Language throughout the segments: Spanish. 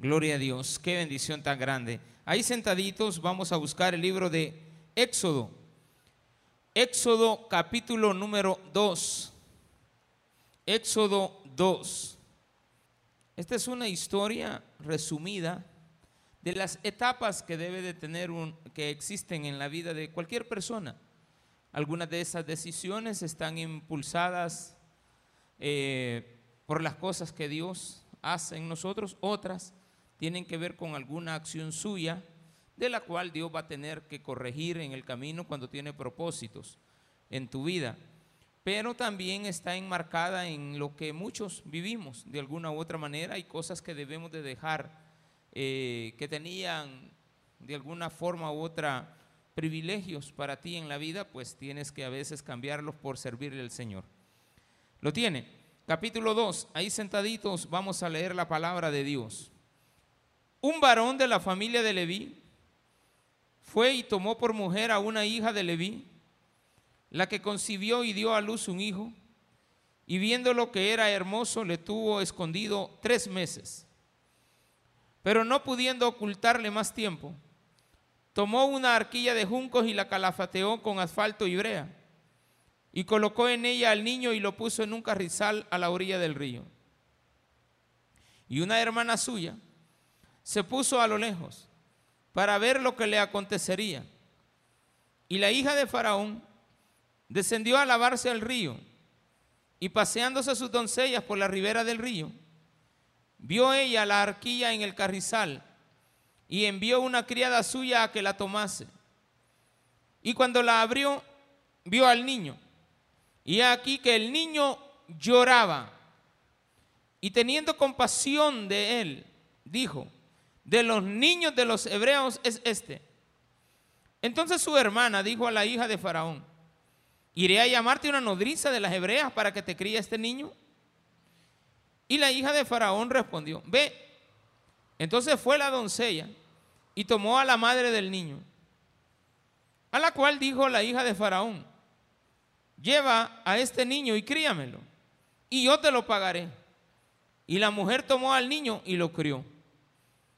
Gloria a Dios, qué bendición tan grande. Ahí sentaditos vamos a buscar el libro de Éxodo. Éxodo capítulo número 2. Éxodo 2. Esta es una historia resumida de las etapas que debe de tener un, que existen en la vida de cualquier persona. Algunas de esas decisiones están impulsadas eh, por las cosas que Dios hace en nosotros, otras tienen que ver con alguna acción suya, de la cual Dios va a tener que corregir en el camino cuando tiene propósitos en tu vida. Pero también está enmarcada en lo que muchos vivimos de alguna u otra manera. Hay cosas que debemos de dejar, eh, que tenían de alguna forma u otra privilegios para ti en la vida, pues tienes que a veces cambiarlos por servirle al Señor. ¿Lo tiene? Capítulo 2, ahí sentaditos vamos a leer la palabra de Dios. Un varón de la familia de Leví fue y tomó por mujer a una hija de Leví, la que concibió y dio a luz un hijo, y viendo lo que era hermoso, le tuvo escondido tres meses. Pero no pudiendo ocultarle más tiempo, tomó una arquilla de juncos y la calafateó con asfalto y brea, y colocó en ella al niño y lo puso en un carrizal a la orilla del río. Y una hermana suya, se puso a lo lejos para ver lo que le acontecería. Y la hija de Faraón descendió a lavarse al río y paseándose sus doncellas por la ribera del río, vio ella la arquilla en el carrizal y envió una criada suya a que la tomase. Y cuando la abrió, vio al niño. Y aquí que el niño lloraba. Y teniendo compasión de él, dijo, de los niños de los hebreos es este. Entonces su hermana dijo a la hija de Faraón, ¿iré a llamarte una nodriza de las hebreas para que te críe este niño? Y la hija de Faraón respondió, ve. Entonces fue la doncella y tomó a la madre del niño, a la cual dijo la hija de Faraón, lleva a este niño y críamelo, y yo te lo pagaré. Y la mujer tomó al niño y lo crió.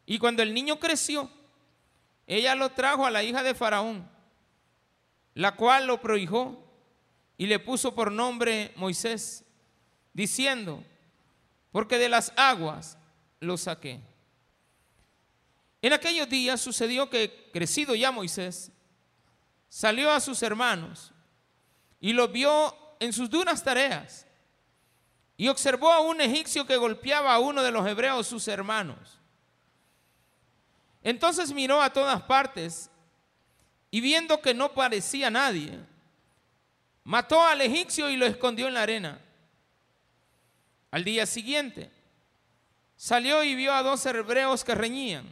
Y cuando el niño creció, ella lo trajo a la hija de Faraón, la cual lo prohijó y le puso por nombre Moisés, diciendo, porque de las aguas lo saqué. En aquellos días sucedió que, crecido ya Moisés, salió a sus hermanos y los vio en sus duras tareas y observó a un egipcio que golpeaba a uno de los hebreos, sus hermanos. Entonces miró a todas partes y viendo que no parecía nadie, mató al egipcio y lo escondió en la arena. Al día siguiente, salió y vio a dos hebreos que reñían.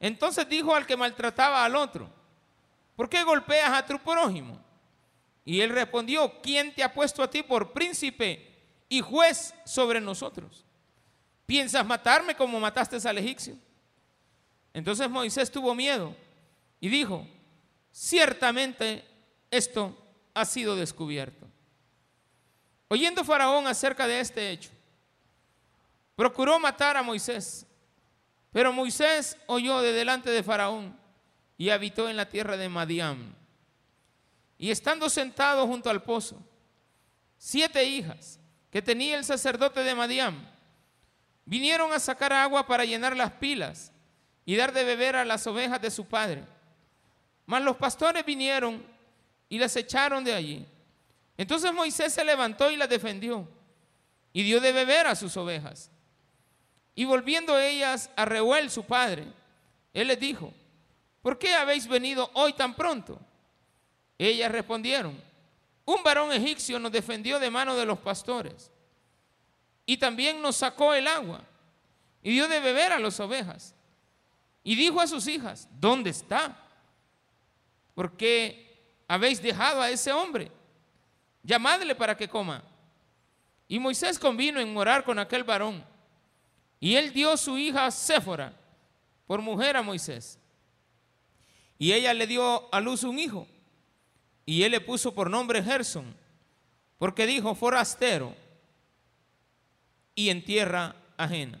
Entonces dijo al que maltrataba al otro, ¿por qué golpeas a tu prójimo? Y él respondió, ¿quién te ha puesto a ti por príncipe y juez sobre nosotros? ¿Piensas matarme como mataste al egipcio? Entonces Moisés tuvo miedo y dijo, ciertamente esto ha sido descubierto. Oyendo Faraón acerca de este hecho, procuró matar a Moisés, pero Moisés oyó de delante de Faraón y habitó en la tierra de Madián. Y estando sentado junto al pozo, siete hijas que tenía el sacerdote de Madián vinieron a sacar agua para llenar las pilas y dar de beber a las ovejas de su padre. Mas los pastores vinieron y las echaron de allí. Entonces Moisés se levantó y las defendió y dio de beber a sus ovejas. Y volviendo ellas a Reuel, su padre, él les dijo, ¿por qué habéis venido hoy tan pronto? Ellas respondieron, un varón egipcio nos defendió de mano de los pastores y también nos sacó el agua y dio de beber a las ovejas. Y dijo a sus hijas, ¿dónde está? ¿Por qué habéis dejado a ese hombre? Llamadle para que coma. Y Moisés convino en morar con aquel varón. Y él dio su hija Séfora por mujer a Moisés. Y ella le dio a luz un hijo. Y él le puso por nombre Gerson, porque dijo forastero y en tierra ajena.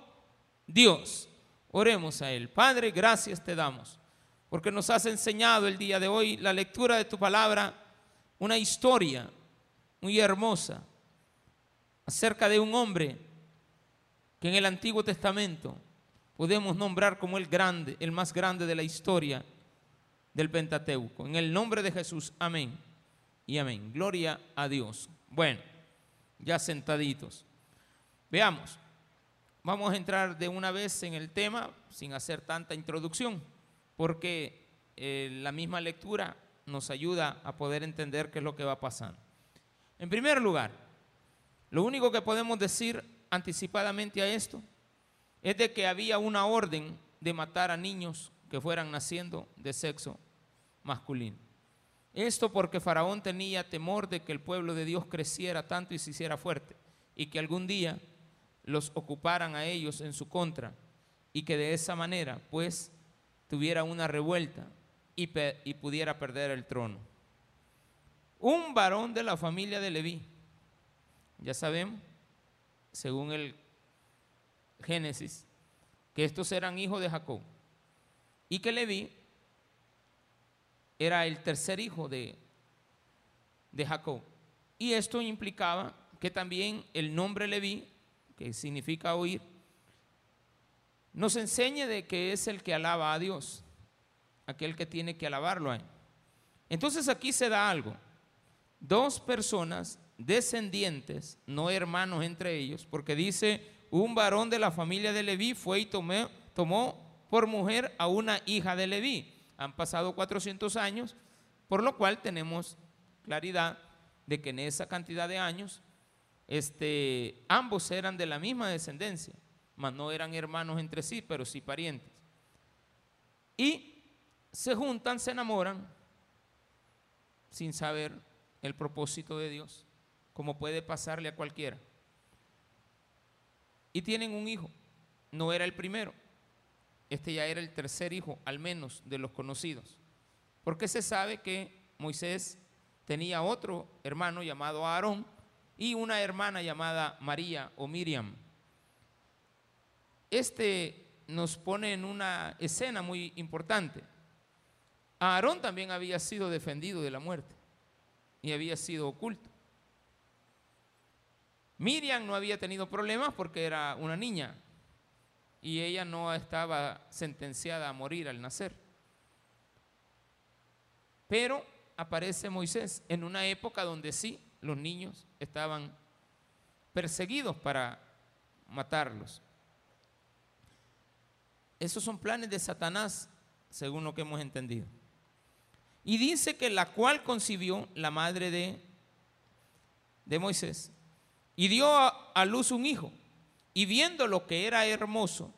Dios. Oremos a Él. Padre, gracias te damos, porque nos has enseñado el día de hoy la lectura de tu palabra, una historia muy hermosa acerca de un hombre que en el Antiguo Testamento podemos nombrar como el grande, el más grande de la historia del Pentateuco. En el nombre de Jesús, amén y amén. Gloria a Dios. Bueno, ya sentaditos. Veamos, vamos a entrar de una vez en el tema sin hacer tanta introducción, porque eh, la misma lectura nos ayuda a poder entender qué es lo que va pasando. En primer lugar, lo único que podemos decir anticipadamente a esto es de que había una orden de matar a niños que fueran naciendo de sexo masculino. Esto porque Faraón tenía temor de que el pueblo de Dios creciera tanto y se hiciera fuerte y que algún día los ocuparan a ellos en su contra y que de esa manera pues tuviera una revuelta y, y pudiera perder el trono. Un varón de la familia de Leví, ya sabemos, según el Génesis, que estos eran hijos de Jacob y que Leví era el tercer hijo de, de Jacob. Y esto implicaba que también el nombre Leví, que significa oír, nos enseñe de que es el que alaba a Dios, aquel que tiene que alabarlo a él. Entonces aquí se da algo. Dos personas descendientes, no hermanos entre ellos, porque dice, un varón de la familia de Leví fue y tomó, por mujer a una hija de Leví. Han pasado 400 años, por lo cual tenemos claridad de que en esa cantidad de años este, ambos eran de la misma descendencia, mas no eran hermanos entre sí, pero sí parientes. Y se juntan, se enamoran, sin saber el propósito de Dios, como puede pasarle a cualquiera. Y tienen un hijo, no era el primero, este ya era el tercer hijo, al menos, de los conocidos. Porque se sabe que Moisés tenía otro hermano llamado Aarón y una hermana llamada María o Miriam. Este nos pone en una escena muy importante. Aarón también había sido defendido de la muerte y había sido oculto. Miriam no había tenido problemas porque era una niña, y ella no estaba sentenciada a morir al nacer. Pero aparece Moisés en una época donde sí, los niños estaban perseguidos para matarlos. Esos son planes de Satanás, según lo que hemos entendido. Y dice que la cual concibió la madre de, de Moisés y dio a luz un hijo y viendo lo que era hermoso,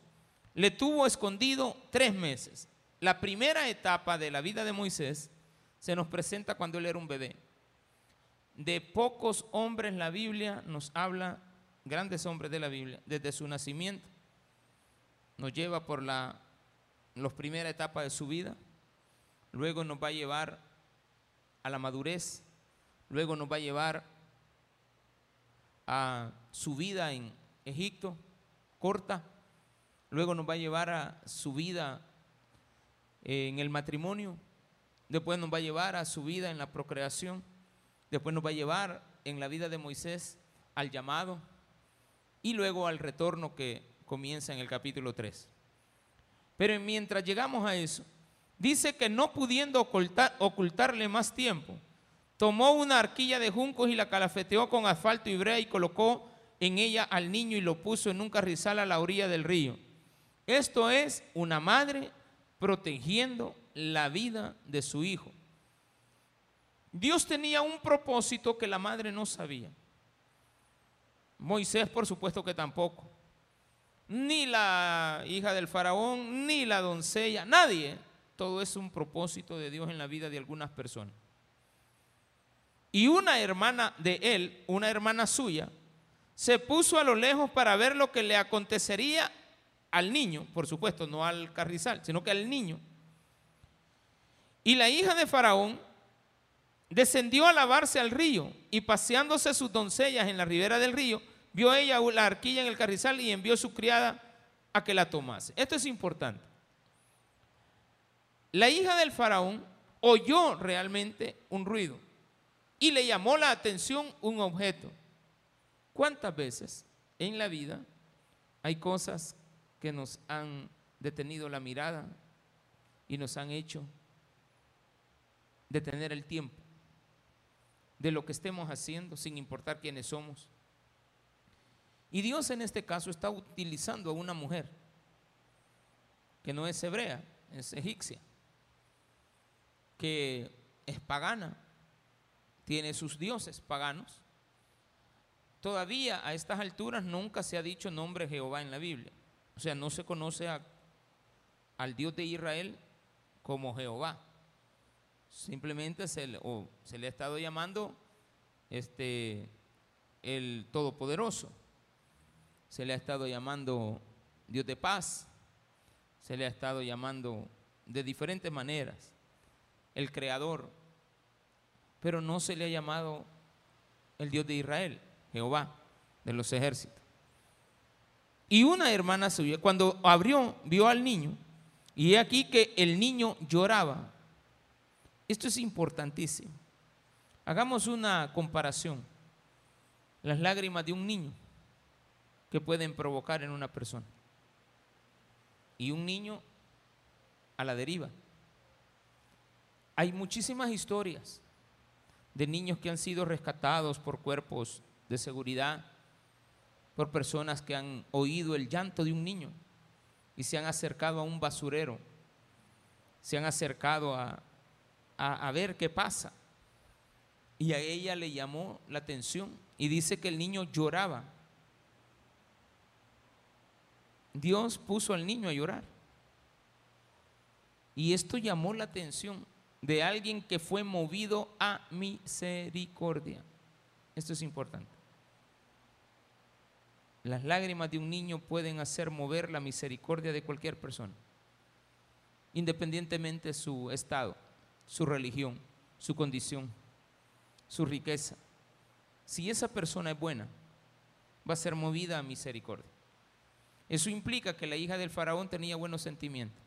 le tuvo escondido tres meses. La primera etapa de la vida de Moisés se nos presenta cuando él era un bebé. De pocos hombres la Biblia nos habla, grandes hombres de la Biblia, desde su nacimiento. Nos lleva por la primera etapa de su vida, luego nos va a llevar a la madurez, luego nos va a llevar a su vida en Egipto, corta, luego nos va a llevar a su vida en el matrimonio, después nos va a llevar a su vida en la procreación, después nos va a llevar en la vida de Moisés al llamado y luego al retorno que comienza en el capítulo 3. Pero mientras llegamos a eso, dice que no pudiendo ocultarle más tiempo, tomó una arquilla de juncos y la calafeteó con asfalto y brea y colocó en ella al niño y lo puso en un carrizal a la orilla del río. Esto es una madre protegiendo la vida de su hijo. Dios tenía un propósito que la madre no sabía. Moisés, por supuesto que tampoco. ni la hija del faraón, ni la doncella, nadie. Todo es un propósito de Dios en la vida de algunas personas. Y una hermana de él, una hermana suya, se puso a lo lejos para ver lo que le acontecería al niño, por supuesto, no al carrizal, sino que al niño. Y la hija de Faraón descendió a lavarse al río y paseándose sus doncellas en la ribera del río, vio ella la arquilla en el carrizal y envió su criada a que la tomase. Esto es importante. La hija del faraón oyó realmente un ruido y le llamó la atención un objeto. ¿Cuántas veces en la vida hay cosas que nos han detenido la mirada y nos han hecho detener el tiempo de lo que estemos haciendo sin importar quiénes somos? Y Dios en este caso está utilizando a una mujer que no es hebrea, es egipcia, que es pagana, tiene sus dioses paganos, Todavía a estas alturas nunca se ha dicho nombre Jehová en la Biblia. O sea, no se conoce al Dios de Israel como Jehová. Simplemente se le, se le ha estado llamando este, el Todopoderoso. Se le ha estado llamando Dios de paz. Se le ha estado llamando de diferentes maneras el Creador. Pero no se le ha llamado el Dios de Israel. Jehová de los ejércitos. Y una hermana suya, cuando abrió, vio al niño, y aquí que el niño lloraba. Esto es importantísimo. Hagamos una comparación. Las lágrimas de un niño que pueden provocar en una persona. Y un niño a la deriva. Hay muchísimas historias de niños que han sido rescatados por cuerpos de seguridad por personas que han oído el llanto de un niño y se han acercado a un basurero, se han acercado a, a, ver qué pasa. Y a ella le llamó la atención y dice que el niño lloraba. Dios puso al niño a llorar. Y esto llamó la atención de alguien que fue movido a misericordia. Esto es importante. Las lágrimas de un niño pueden hacer mover la misericordia de cualquier persona, independientemente de su estado, su religión, su condición, su riqueza. Si esa persona es buena, va a ser movida a misericordia. Eso implica que la hija del faraón tenía buenos sentimientos.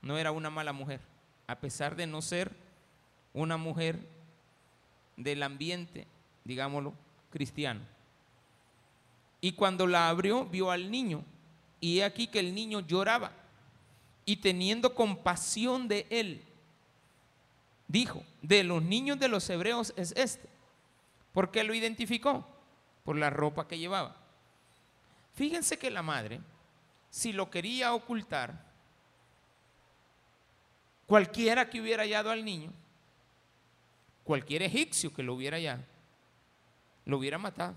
No era una mala mujer, a pesar de no ser una mujer del ambiente, digámoslo, cristiano. Y cuando la abrió, vio al niño. Y he aquí que el niño lloraba. Y teniendo compasión de él, dijo, de los niños de los hebreos es este. ¿Por qué lo identificó? Por la ropa que llevaba. Fíjense que la madre, si lo quería ocultar, cualquiera que hubiera hallado al niño, cualquier egipcio que lo hubiera hallado, lo hubiera matado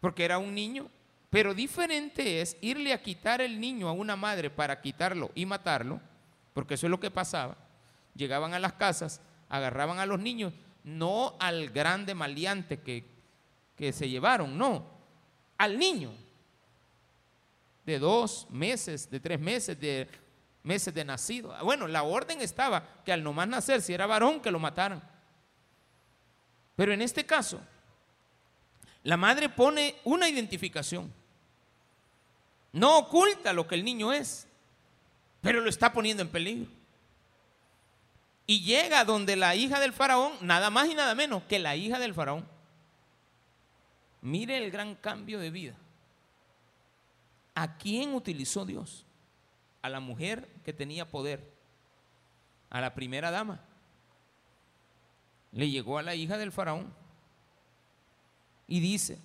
porque era un niño. Pero diferente es irle a quitar el niño a una madre para quitarlo y matarlo, porque eso es lo que pasaba. Llegaban a las casas, agarraban a los niños, no al grande maleante que, que se llevaron, no, al niño de dos meses, de tres meses, de meses de nacido. Bueno, la orden estaba que al nomás nacer, si era varón, que lo mataran. Pero en este caso, la madre pone una identificación. No oculta lo que el niño es, pero lo está poniendo en peligro. Y llega donde la hija del faraón, nada más y nada menos que la hija del faraón. Mire el gran cambio de vida. ¿A quién utilizó Dios? A la mujer que tenía poder, a la primera dama. Le llegó a la hija del faraón. Y dice,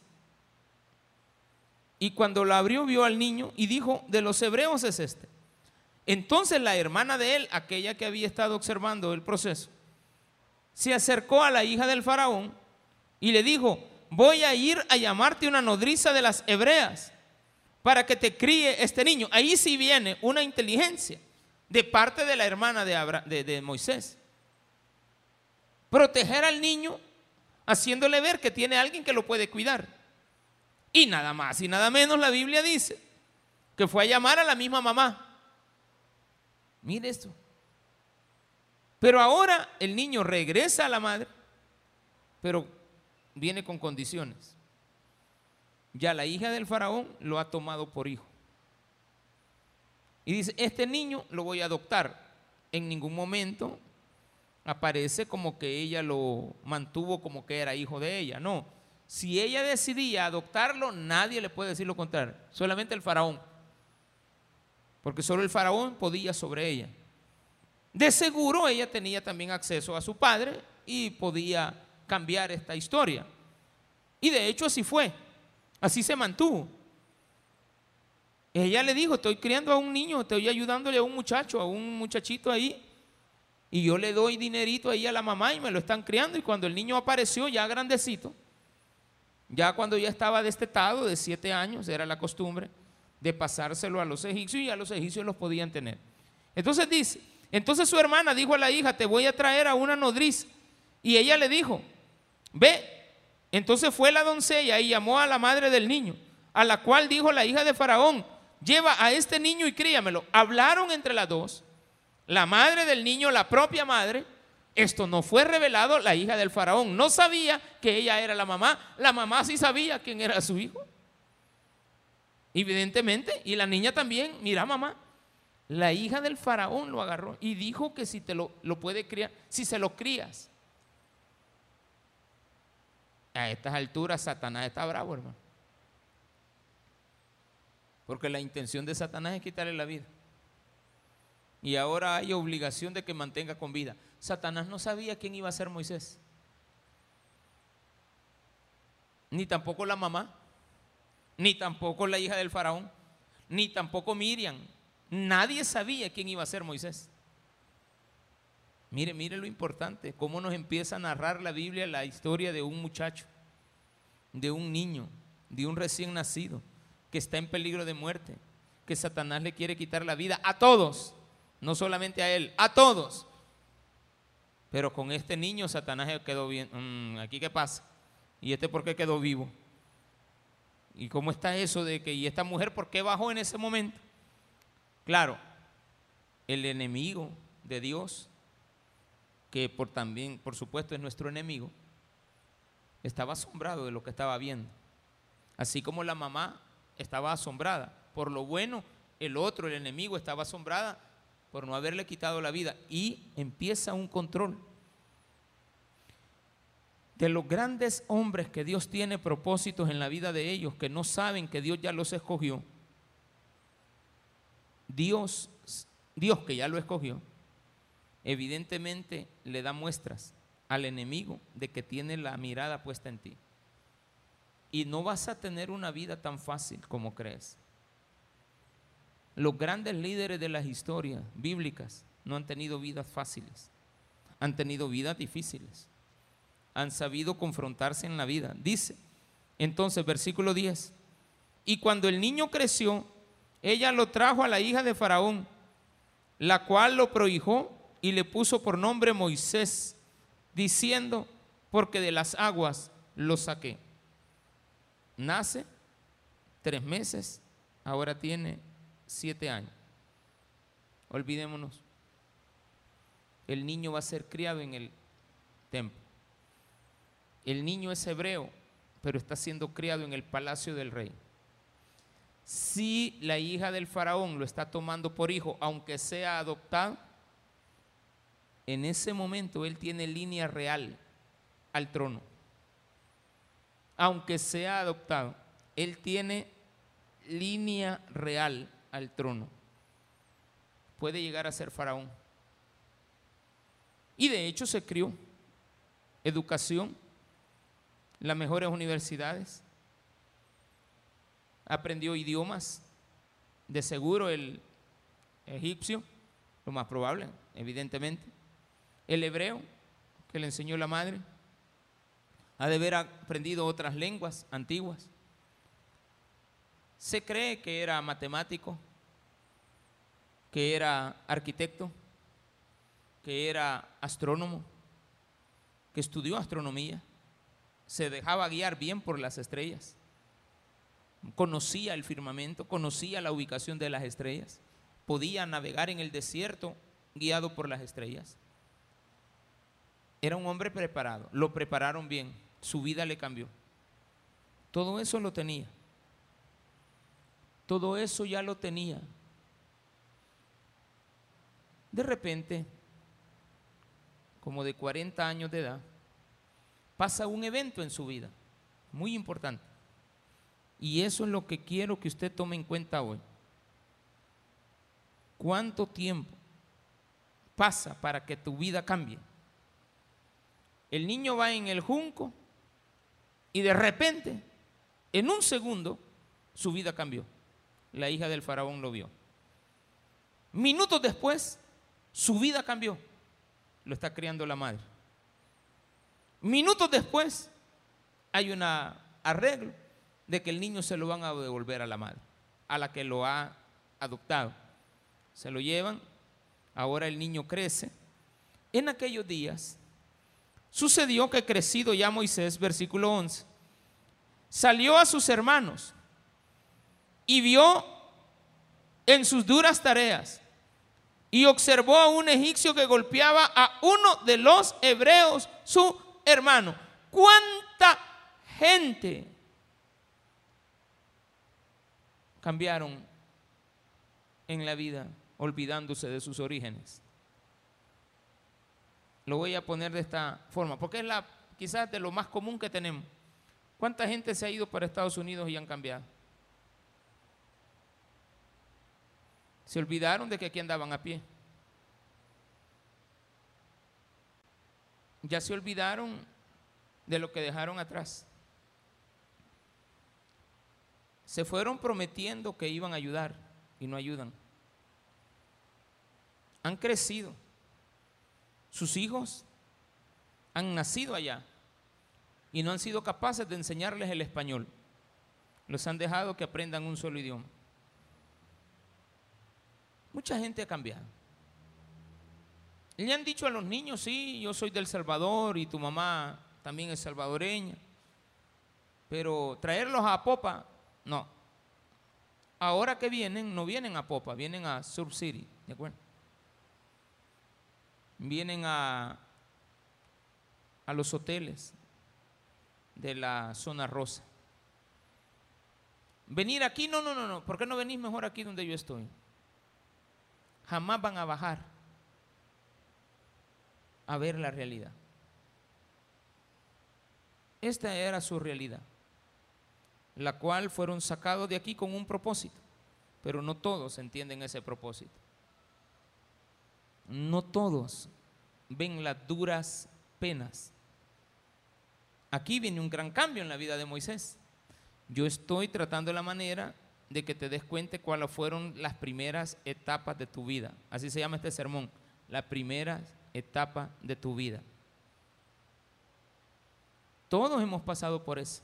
y cuando la abrió vio al niño y dijo, de los hebreos es este. Entonces la hermana de él, aquella que había estado observando el proceso, se acercó a la hija del faraón y le dijo, voy a ir a llamarte una nodriza de las hebreas para que te críe este niño. Ahí sí viene una inteligencia de parte de la hermana de, de Moisés. Proteger al niño haciéndole ver que tiene alguien que lo puede cuidar. Y nada más y nada menos la Biblia dice que fue a llamar a la misma mamá. Mire esto. Pero ahora el niño regresa a la madre, pero viene con condiciones. Ya la hija del faraón lo ha tomado por hijo. Y dice, este niño lo voy a adoptar. En ningún momento aparece como que ella lo mantuvo como que era hijo de ella. No, si ella decidía adoptarlo, nadie le puede decir lo contrario, solamente el faraón. Porque solo el faraón podía sobre ella. De seguro ella tenía también acceso a su padre y podía cambiar esta historia. Y de hecho así fue, así se mantuvo. Ella le dijo, estoy criando a un niño, estoy ayudándole a un muchacho, a un muchachito ahí y yo le doy dinerito ahí a la mamá y me lo están criando. Y cuando el niño apareció ya grandecito, ya cuando ya estaba destetado de siete años, era la costumbre de pasárselo a los egipcios y a los egipcios los podían tener. Entonces dice, entonces su hermana dijo a la hija, te voy a traer a una nodriz. Y ella le dijo, ve. Entonces fue la doncella y llamó a la madre del niño, a la cual dijo la hija de Faraón, lleva a este niño y críamelo. Hablaron entre las dos la madre del niño, la propia madre, esto no fue revelado, la hija del faraón no sabía que ella era la mamá, la mamá sí sabía quién era su hijo. Evidentemente, y la niña también, mira mamá, la hija del faraón lo agarró y dijo que si te lo, lo puede criar, si se lo crías. A estas alturas Satanás está bravo, hermano. Porque la intención de Satanás es quitarle la vida y ahora hay obligación de que mantenga con vida. Satanás no sabía quién iba a ser Moisés, ni tampoco la mamá, ni tampoco la hija del faraón, ni tampoco Miriam. Nadie sabía quién iba a ser Moisés. Mire, mire lo importante, cómo nos empieza a narrar la Biblia la historia de un muchacho, de un niño, de un recién nacido, que está en peligro de muerte, que Satanás le quiere quitar la vida a todos no solamente a él, a todos. Pero con este niño Satanás quedó bien. Mm, ¿Aquí qué pasa? ¿Y este por qué quedó vivo? ¿Y cómo está eso de que, y esta mujer por qué bajó en ese momento? Claro, el enemigo de Dios, que por también, por supuesto, es nuestro enemigo, estaba asombrado de lo que estaba viendo. Así como la mamá estaba asombrada por lo bueno, el otro, el enemigo, estaba asombrada por no haberle quitado la vida y empieza un control. De los grandes hombres que Dios tiene propósitos en la vida de ellos, que no saben que Dios ya los escogió, Dios, Dios que ya lo escogió, evidentemente le da muestras al enemigo de que tiene la mirada puesta en ti. Y no vas a tener una vida tan fácil como crees. Los grandes líderes de las historias bíblicas no han tenido vidas fáciles, han tenido vidas difíciles, han sabido confrontarse en la vida. Dice, entonces, versículo 10, y cuando el niño creció, ella lo trajo a la hija de Faraón, la cual lo prohijó y le puso por nombre Moisés, diciendo, porque de las aguas lo saqué. Nace tres meses, ahora tiene siete años. Olvidémonos. El niño va a ser criado en el templo. El niño es hebreo, pero está siendo criado en el palacio del rey. Si la hija del faraón lo está tomando por hijo, aunque sea adoptado, en ese momento él tiene línea real al trono. Aunque sea adoptado, él tiene línea real al trono. Puede llegar a ser faraón. Y de hecho se crió. Educación, las mejores universidades. Aprendió idiomas. De seguro el egipcio, lo más probable, evidentemente. El hebreo, que le enseñó la madre. Ha de haber aprendido otras lenguas antiguas. Se cree que era matemático, que era arquitecto, que era astrónomo, que estudió astronomía, se dejaba guiar bien por las estrellas, conocía el firmamento, conocía la ubicación de las estrellas, podía navegar en el desierto guiado por las estrellas. Era un hombre preparado, lo prepararon bien, su vida le cambió. Todo eso lo tenía. Todo eso ya lo tenía. De repente, como de 40 años de edad, pasa un evento en su vida, muy importante. Y eso es lo que quiero que usted tome en cuenta hoy. ¿Cuánto tiempo pasa para que tu vida cambie? El niño va en el junco y de repente, en un segundo, su vida cambió. La hija del faraón lo vio. Minutos después, su vida cambió. Lo está criando la madre. Minutos después, hay un arreglo de que el niño se lo van a devolver a la madre, a la que lo ha adoptado. Se lo llevan, ahora el niño crece. En aquellos días, Sucedió que crecido ya Moisés, versículo 11, salió a sus hermanos y vio en sus duras tareas y observó a un egipcio que golpeaba a uno de los hebreos, su hermano. ¿Cuánta gente cambiaron en la vida olvidándose de sus orígenes? Lo voy a poner de esta forma, porque es la quizás de lo más común que tenemos. ¿Cuánta gente se ha ido para Estados Unidos y han cambiado? Se olvidaron de que aquí andaban a pie. Ya se olvidaron de lo que dejaron atrás. Se fueron prometiendo que iban a ayudar y no ayudan. Han crecido sus hijos han nacido allá y no han sido capaces de enseñarles el español. Los han dejado que aprendan un solo idioma. Mucha gente ha cambiado. Le han dicho a los niños, sí, yo soy del Salvador y tu mamá también es salvadoreña. Pero traerlos a Popa, no. Ahora que vienen, no vienen a Popa, vienen a Sur City, ¿de acuerdo? vienen a, a los hoteles de la zona rosa. Venir aquí, no, no, no, no, ¿por qué no venís mejor aquí donde yo estoy? Jamás van a bajar a ver la realidad. Esta era su realidad, la cual fueron sacados de aquí con un propósito, pero no todos entienden ese propósito no todos ven las duras penas. Aquí viene un gran cambio en la vida de Moisés. Yo estoy tratando la manera de que te des cuenta cuáles fueron las primeras etapas de tu vida. Así se llama este sermón, la primera etapa de tu vida. Todos hemos pasado por eso.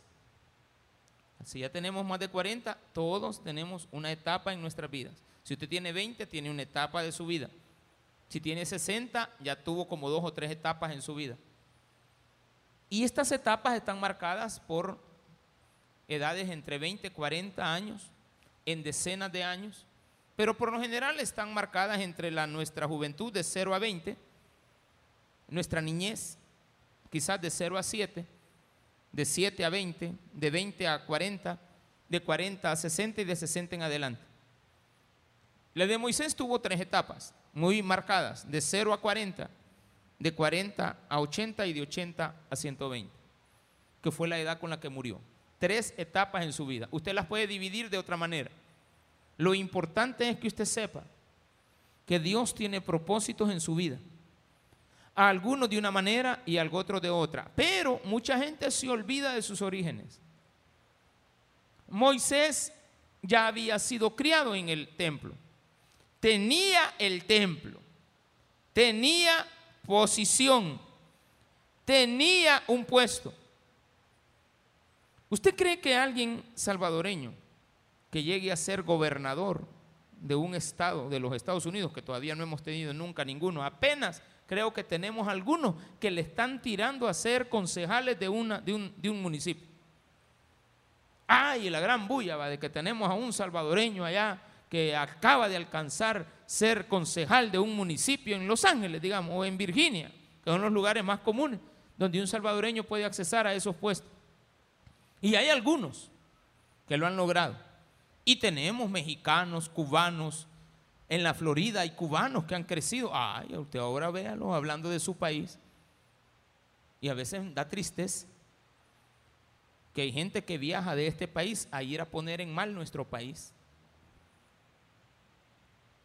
Si ya tenemos más de 40, todos tenemos una etapa en nuestras vidas. Si usted tiene 20, tiene una etapa de su vida. Si tiene 60, ya tuvo como dos o tres etapas en su vida. Y estas etapas están marcadas por edades entre 20 y 40 años, en decenas de años, pero por lo general están marcadas entre la, nuestra juventud de 0 a 20, nuestra niñez quizás de 0 a 7, de 7 a 20, de 20 a 40, de 40 a 60 y de 60 en adelante. La de Moisés tuvo tres etapas muy marcadas, de 0 a 40, de 40 a 80 y de 80 a 120, que fue la edad con la que murió. Tres etapas en su vida. Usted las puede dividir de otra manera. Lo importante es que usted sepa que Dios tiene propósitos en su vida. A algunos de una manera y al otro de otra. Pero mucha gente se olvida de sus orígenes. Moisés ya había sido criado en el templo tenía el templo, tenía posición, tenía un puesto. ¿Usted cree que alguien salvadoreño que llegue a ser gobernador de un estado de los Estados Unidos, que todavía no hemos tenido nunca ninguno, apenas creo que tenemos algunos que le están tirando a ser concejales de, una, de, un, de un municipio. Ay, la gran bulla va de que tenemos a un salvadoreño allá que acaba de alcanzar ser concejal de un municipio en Los Ángeles, digamos, o en Virginia, que son los lugares más comunes donde un salvadoreño puede accesar a esos puestos. Y hay algunos que lo han logrado. Y tenemos mexicanos, cubanos, en la Florida hay cubanos que han crecido. Ay, usted ahora véalo hablando de su país. Y a veces da tristeza que hay gente que viaja de este país a ir a poner en mal nuestro país.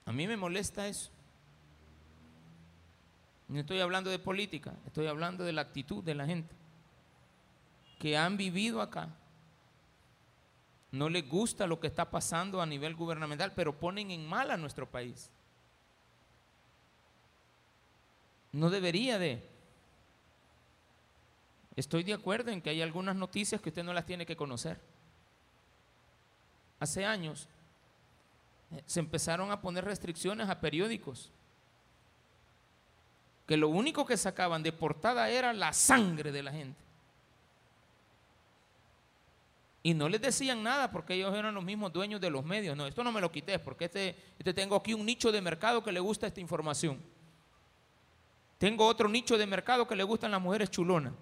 A mí me molesta eso. No estoy hablando de política, estoy hablando de la actitud de la gente que han vivido acá. No les gusta lo que está pasando a nivel gubernamental, pero ponen en mal a nuestro país. No debería de. Estoy de acuerdo en que hay algunas noticias que usted no las tiene que conocer. Hace años eh, se empezaron a poner restricciones a periódicos que lo único que sacaban de portada era la sangre de la gente. Y no les decían nada porque ellos eran los mismos dueños de los medios. No, esto no me lo quité porque este, este tengo aquí un nicho de mercado que le gusta esta información. Tengo otro nicho de mercado que le gustan las mujeres chulonas.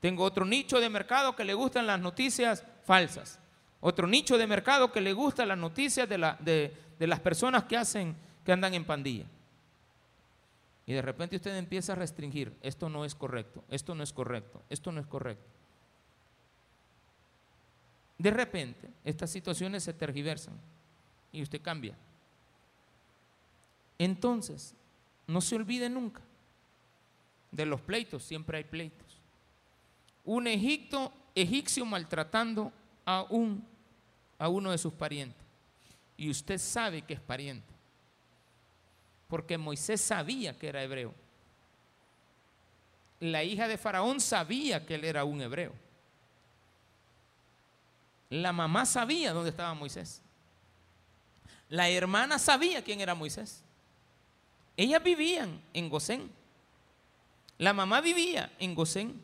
Tengo otro nicho de mercado que le gustan las noticias falsas. Otro nicho de mercado que le gustan las noticias de, la, de, de las personas que hacen, que andan en pandilla. Y de repente usted empieza a restringir, esto no es correcto, esto no es correcto, esto no es correcto. De repente, estas situaciones se tergiversan y usted cambia. Entonces, no se olvide nunca de los pleitos, siempre hay pleitos. Un Egipto, egipcio maltratando a, un, a uno de sus parientes. Y usted sabe que es pariente porque Moisés sabía que era hebreo. La hija de Faraón sabía que él era un hebreo. La mamá sabía dónde estaba Moisés. La hermana sabía quién era Moisés. Ellas vivían en Gosén. La mamá vivía en Gosén.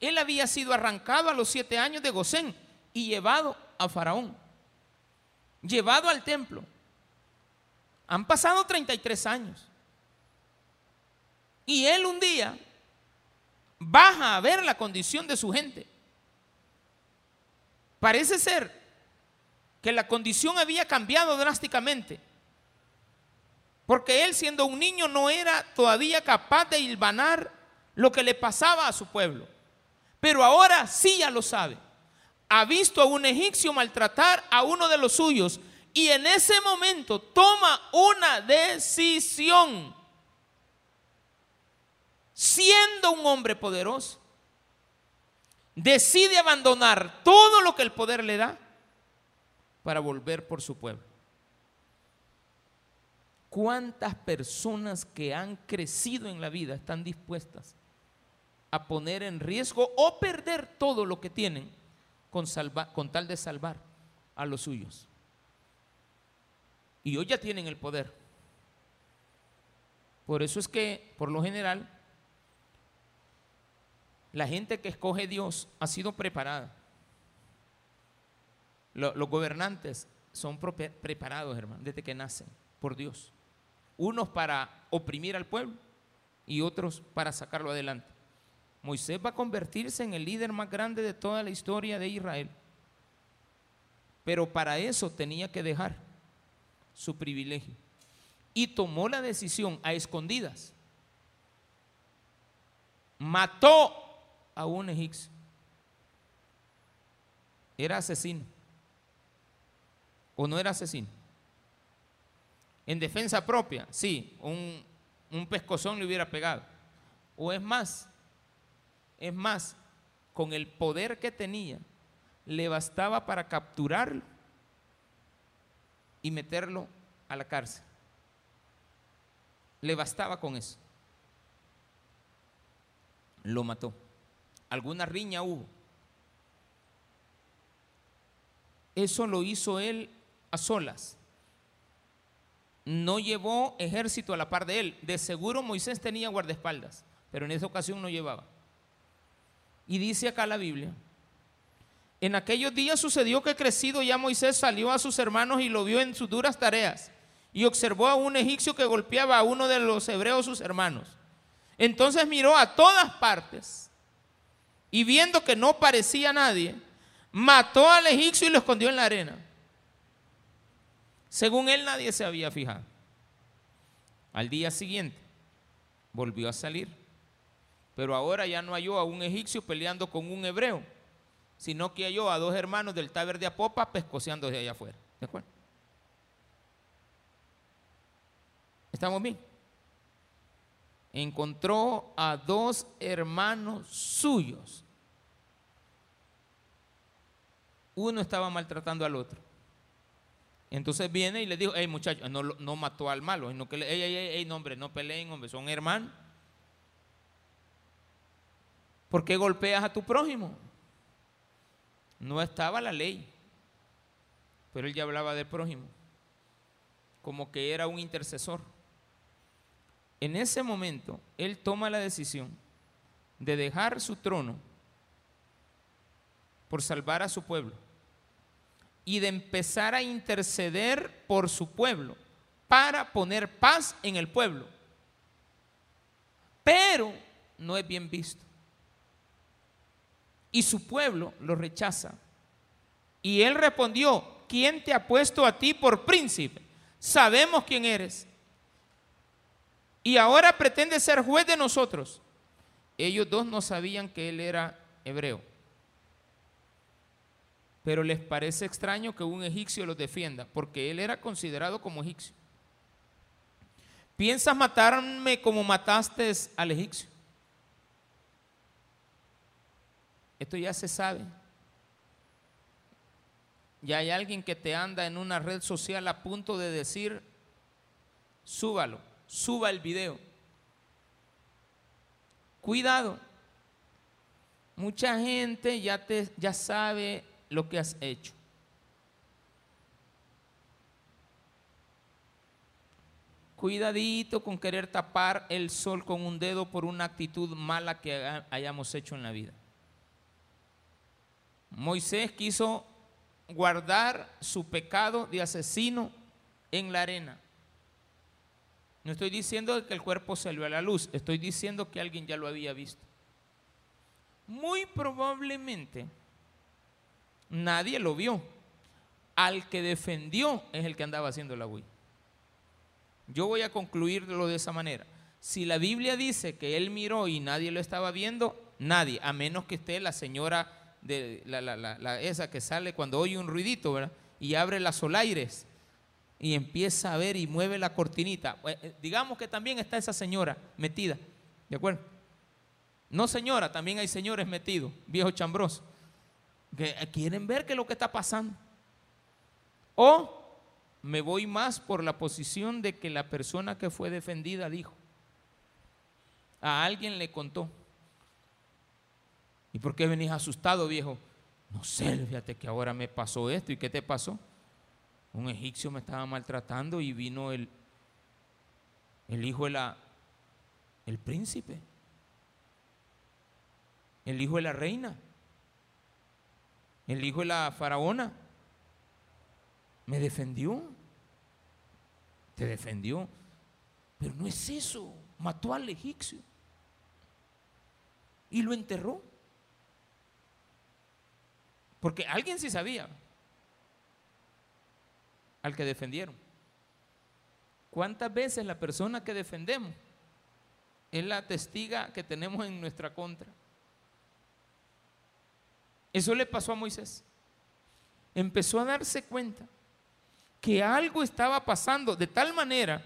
Él había sido arrancado a los siete años de Gosén y llevado a Faraón. Llevado al templo han pasado 33 años. Y él un día baja a ver la condición de su gente. Parece ser que la condición había cambiado drásticamente. Porque él siendo un niño no era todavía capaz de hilvanar lo que le pasaba a su pueblo. Pero ahora sí ya lo sabe. Ha visto a un egipcio maltratar a uno de los suyos y en ese momento toma una decisión, siendo un hombre poderoso, decide abandonar todo lo que el poder le da para volver por su pueblo. ¿Cuántas personas que han crecido en la vida están dispuestas a poner en riesgo o perder todo lo que tienen con, con tal de salvar a los suyos? y hoy ya tienen el poder. Por eso es que, por lo general, la gente que escoge Dios ha sido preparada. Los, gobernantes son preparados, hermano, desde que nacen por Dios. Unos para oprimir al pueblo y otros para sacarlo adelante. Moisés va a convertirse en el líder más grande de toda la historia de Israel. Pero para eso tenía que dejar su privilegio y tomó la decisión a escondidas. Mató a un egipcio. Era asesino. ¿O no era asesino? En defensa propia, sí, un, un pescozón le hubiera pegado. O es más, es más, con el poder que tenía, le bastaba para capturarlo y meterlo a la cárcel. Le bastaba con eso. Lo mató. Alguna riña hubo. eso lo hizo él a solas. No llevó ejército a la par de él. De seguro Moisés tenía guardaespaldas, pero en esa ocasión no llevaba. Y dice acá la Biblia, en aquellos días sucedió que crecido ya Moisés salió a sus hermanos y lo vio en sus duras tareas y observó a un egipcio que golpeaba a uno de los hebreos sus hermanos. Entonces miró a todas partes y viendo que no parecía nadie, mató al egipcio y lo escondió en la arena. Según él nadie se había fijado. Al día siguiente volvió a salir, pero ahora ya no halló a un egipcio peleando con un hebreo, sino que halló a dos hermanos del taber de Apopa pescoceando de allá afuera. ¿De acuerdo? ¿Estamos bien? Encontró a dos hermanos suyos. Uno estaba maltratando al otro. Entonces viene y le dijo, hey muchachos, no, no mató al malo, sino que hey, hey, hey, no, no peleen, hombre, son hermanos. ¿Por qué golpeas a tu prójimo? No estaba la ley, pero él ya hablaba de prójimo, como que era un intercesor. En ese momento, él toma la decisión de dejar su trono por salvar a su pueblo y de empezar a interceder por su pueblo para poner paz en el pueblo. Pero no es bien visto. Y su pueblo lo rechaza. Y él respondió, ¿quién te ha puesto a ti por príncipe? Sabemos quién eres y ahora pretende ser juez de nosotros. Ellos dos no sabían que él era hebreo. Pero les parece extraño que un egipcio los defienda, porque él era considerado como egipcio. ¿Piensas matarme como mataste al egipcio? Esto ya se sabe. Ya hay alguien que te anda en una red social a punto de decir, súbalo suba el video. Cuidado. Mucha gente ya, te, ya sabe lo que has hecho. Cuidadito con querer tapar el sol con un dedo por una actitud mala que hayamos hecho en la vida. Moisés quiso guardar su pecado de asesino en la arena. No estoy diciendo que el cuerpo salió a la luz, estoy diciendo que alguien ya lo había visto. Muy probablemente nadie lo vio. Al que defendió es el que andaba haciendo la huida. Yo voy a concluirlo de esa manera. Si la Biblia dice que él miró y nadie lo estaba viendo, nadie, a menos que esté la señora de la, esa que sale cuando oye un ruidito. Y abre las solaires y empieza a ver y mueve la cortinita. Eh, eh, digamos que también está esa señora metida, ¿de acuerdo? No señora, también hay señores metidos, viejos chambrosos, que eh, quieren ver qué es lo que está pasando. O me voy más por la posición de que la persona que fue defendida dijo, a alguien le contó. ¿Y por qué venís asustado, viejo? No sé, fíjate que ahora me pasó esto. ¿Y qué te pasó? Un egipcio me estaba maltratando y vino el, el hijo de la, el príncipe, el hijo de la reina, el hijo de la faraona. Me defendió, te defendió, pero no es eso, mató al egipcio. Y lo enterró. Porque alguien sí sabía, al que defendieron. ¿Cuántas veces la persona que defendemos es la testiga que tenemos en nuestra contra? Eso le pasó a Moisés. Empezó a darse cuenta que algo estaba pasando de tal manera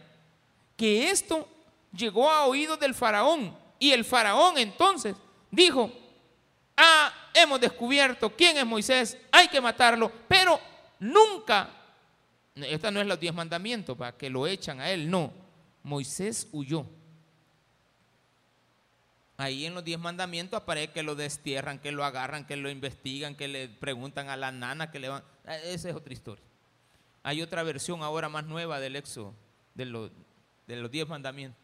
que esto llegó a oídos del faraón. Y el faraón entonces dijo, ah, hemos descubierto quién es Moisés, hay que matarlo, pero nunca esta no es los diez mandamientos para que lo echan a él, no. Moisés huyó. Ahí en los diez mandamientos aparece que lo destierran, que lo agarran, que lo investigan, que le preguntan a la nana, que le van. Eh, esa es otra historia. Hay otra versión ahora más nueva del Éxodo, de los, de los diez mandamientos.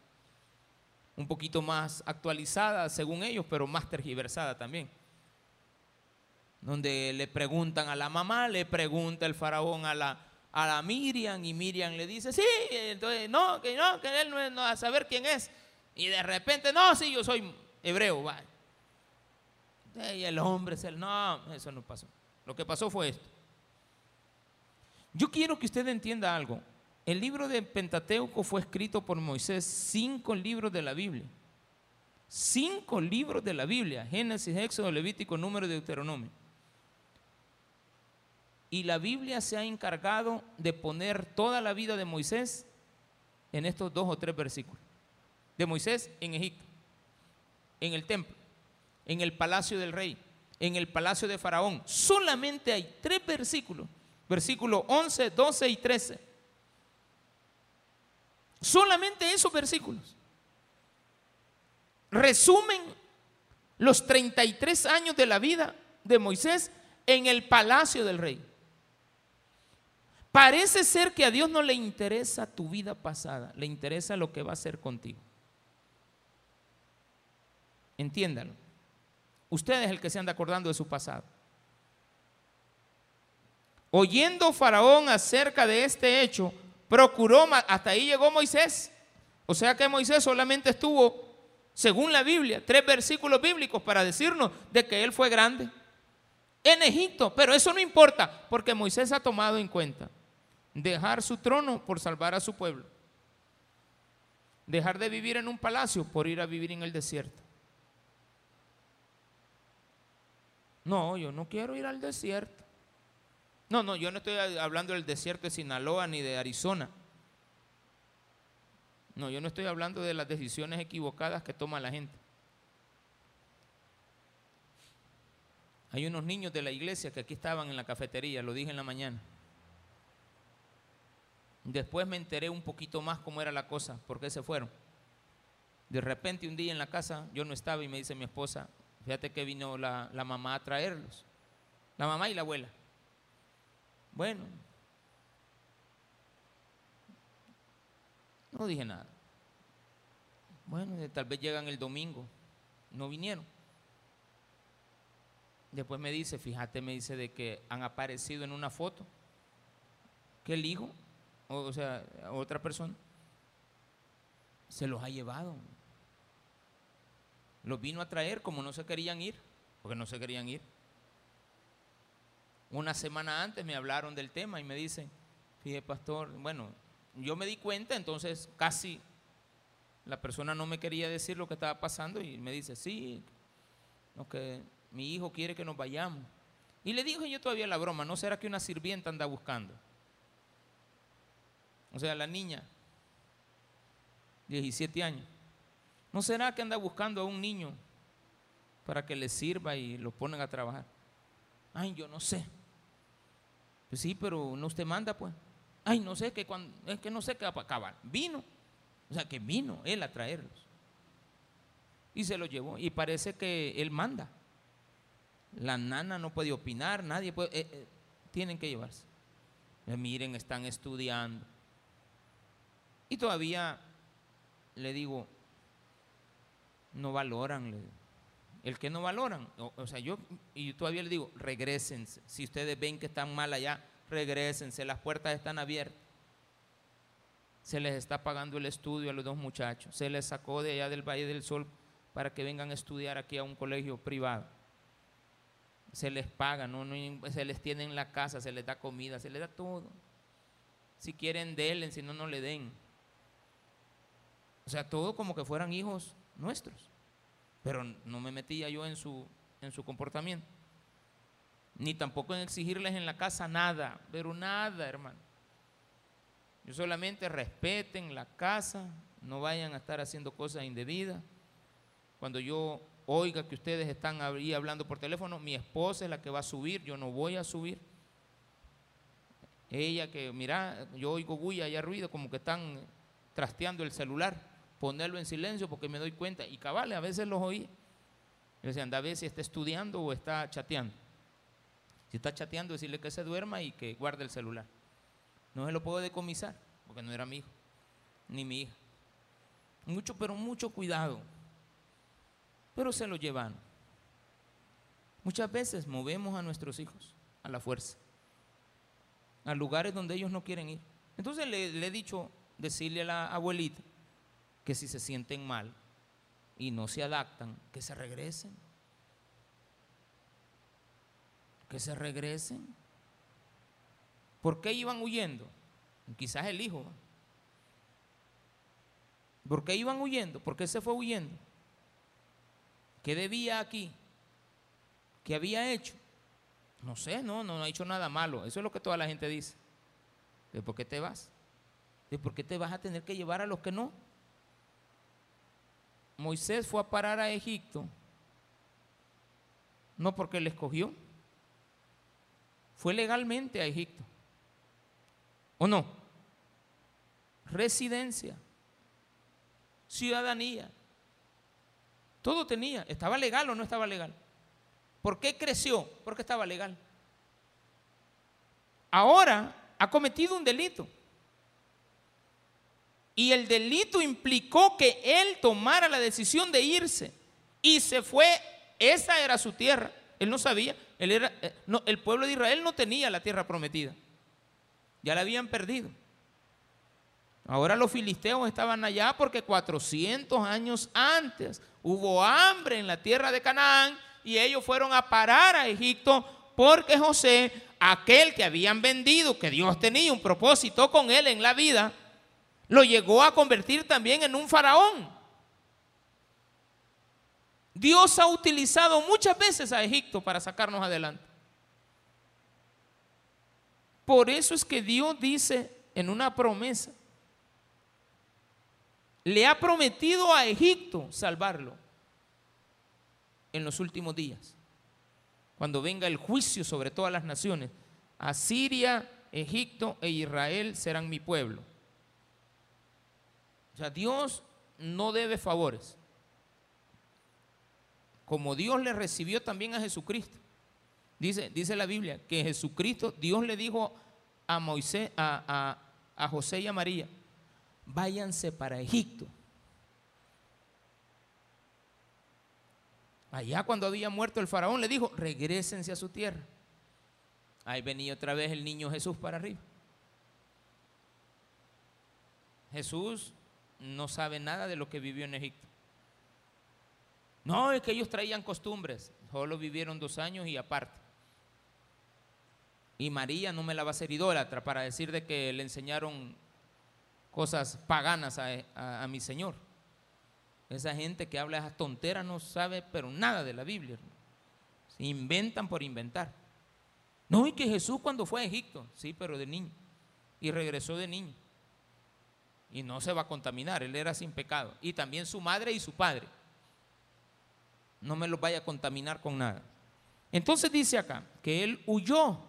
Un poquito más actualizada según ellos, pero más tergiversada también. Donde le preguntan a la mamá, le pregunta el faraón a la, a la Miriam y Miriam le dice, sí, entonces no, que no, que él no, no a saber quién es. Y de repente, no, sí, yo soy hebreo, va. Y el hombre, es el, no, eso no pasó. Lo que pasó fue esto. Yo quiero que usted entienda algo. El libro de Pentateuco fue escrito por Moisés, cinco libros de la Biblia. Cinco libros de la Biblia, Génesis, Éxodo, Levítico, Número de Deuteronomio. Y la Biblia se ha encargado de poner toda la vida de Moisés en estos dos o tres versículos. De Moisés en Egipto, en el templo, en el palacio del rey, en el palacio de Faraón. Solamente hay tres versículos, versículos 11, 12 y 13. Solamente esos versículos resumen los 33 años de la vida de Moisés en el palacio del rey. Parece ser que a Dios no le interesa tu vida pasada, le interesa lo que va a hacer contigo. Entiéndalo. Usted es el que se anda acordando de su pasado. Oyendo Faraón acerca de este hecho, procuró, hasta ahí llegó Moisés. O sea que Moisés solamente estuvo, según la Biblia, tres versículos bíblicos para decirnos de que él fue grande en Egipto. Pero eso no importa, porque Moisés ha tomado en cuenta dejar su trono por salvar a su pueblo. Dejar de vivir en un palacio por ir a vivir en el desierto. No, yo no quiero ir al desierto. No, no, yo no estoy hablando del desierto de Sinaloa ni de Arizona. No, yo no estoy hablando de las decisiones equivocadas que toma la gente. Hay unos niños de la iglesia que aquí estaban en la cafetería, lo dije en la mañana. Después me enteré un poquito más cómo era la cosa, por qué se fueron. De repente un día en la casa yo no estaba y me dice mi esposa, fíjate que vino la, la mamá a traerlos. La mamá y la abuela. Bueno, no dije nada. Bueno, tal vez llegan el domingo. No vinieron. Después me dice, fíjate, me dice de que han aparecido en una foto que el hijo o sea, otra persona, se los ha llevado. Los vino a traer como no se querían ir, porque no se querían ir. Una semana antes me hablaron del tema y me dicen, fíjate pastor, bueno, yo me di cuenta, entonces casi la persona no me quería decir lo que estaba pasando y me dice, sí, que mi hijo quiere que nos vayamos. Y le dije yo todavía la broma, ¿no será que una sirvienta anda buscando? O sea, la niña, 17 años. ¿No será que anda buscando a un niño para que le sirva y lo ponen a trabajar? Ay, yo no sé. Pues sí, pero no usted manda, pues. Ay, no sé que cuando, es que no sé qué va a acabar. Vino. O sea, que vino él a traerlos. Y se lo llevó. Y parece que él manda. La nana no puede opinar, nadie puede. Eh, eh, tienen que llevarse. Miren, están estudiando. Y todavía le digo, no valoran. El que no valoran, o, sea, yo, y todavía le digo, regresense. Si ustedes ven que están mal allá, regresense, las puertas están abiertas. Se les está pagando el estudio a los dos muchachos. Se les sacó de allá del Valle del Sol para que vengan a estudiar aquí a un colegio privado. Se les paga, no, se les tiene en la casa, se les da comida, se les da todo. Si quieren, denle, si no, no le den. O sea, todo como que fueran hijos nuestros. Pero no me metía yo en su, en su comportamiento. Ni tampoco en exigirles en la casa nada, pero nada, hermano. Yo solamente respeten la casa, no vayan a estar haciendo cosas indebidas. Cuando yo oiga que ustedes están ahí hablando por teléfono, mi esposa es la que va a subir, yo no voy a subir. Ella que, mira, yo oigo bulla y ruido, como que están trasteando el celular ponerlo en silencio porque me doy cuenta. Y cabales, a veces los oí. Y decían, a ver si está estudiando o está chateando. Si está chateando, decirle que se duerma y que guarde el celular. No se lo puedo decomisar, porque no era mi hijo, ni mi hija. Mucho, pero mucho cuidado. Pero se lo llevan. Muchas veces movemos a nuestros hijos a la fuerza, a lugares donde ellos no quieren ir. Entonces le he dicho, decirle a la abuelita que si se sienten mal y no se adaptan, que se regresen. Que se regresen. ¿Por qué iban huyendo? Quizás el hijo. ¿Por qué iban huyendo? ¿Por qué se fue huyendo? ¿Qué debía aquí? ¿Qué había hecho? No sé, no, no, ha hecho nada malo. Eso es lo que toda la gente dice. ¿De por qué te vas? ¿De por qué te vas a tener que llevar a los que no? Moisés fue a parar a Egipto, no porque le escogió, fue legalmente a Egipto. ¿O no? Residencia, ciudadanía, todo tenía. ¿Estaba legal o no estaba legal? ¿Por qué creció? Porque estaba legal. Ahora ha cometido un delito. Y el delito implicó que él tomara la decisión de irse. Y se fue. Esa era su tierra. Él no sabía. Él era, eh, el pueblo de Israel no tenía la tierra prometida. Ya la habían perdido. Ahora los filisteos estaban allá porque 400 años antes hubo hambre en la tierra de Canaán y ellos fueron a parar a Egipto porque José, aquel que habían vendido, que Dios tenía un propósito con él en la vida, lo llegó a convertir también en un faraón. Dios ha utilizado muchas veces a Egipto para sacarnos adelante. Por eso es que Dios dice en una promesa, le ha prometido a Egipto salvarlo en los últimos días, cuando venga el juicio sobre todas las naciones. Asiria, Egipto e Israel serán mi pueblo. Sea, Dios no debe favores. Como Dios le recibió también a Jesucristo. Dice, dice la Biblia que Jesucristo, Dios le dijo a Moisés, a, a José y a María, váyanse para Egipto. Allá cuando había muerto el faraón le dijo, regresense a su tierra. Ahí venía otra vez el niño Jesús para arriba. Jesús no sabe nada de lo que vivió en Egipto. No, es que ellos traían costumbres. Solo vivieron dos años y aparte. Y María no me la va a ser idólatra para decir de que le enseñaron cosas paganas a, mi Señor. Esa gente que habla esas tonteras no sabe pero nada de la Biblia. Se inventan por inventar. No, y que Jesús cuando fue a Egipto, sí, pero de niño. Y regresó de niño. Y no se va a contaminar, él era sin pecado. Y también su madre y su padre. No me los vaya a contaminar con nada. Entonces dice acá que él huyó.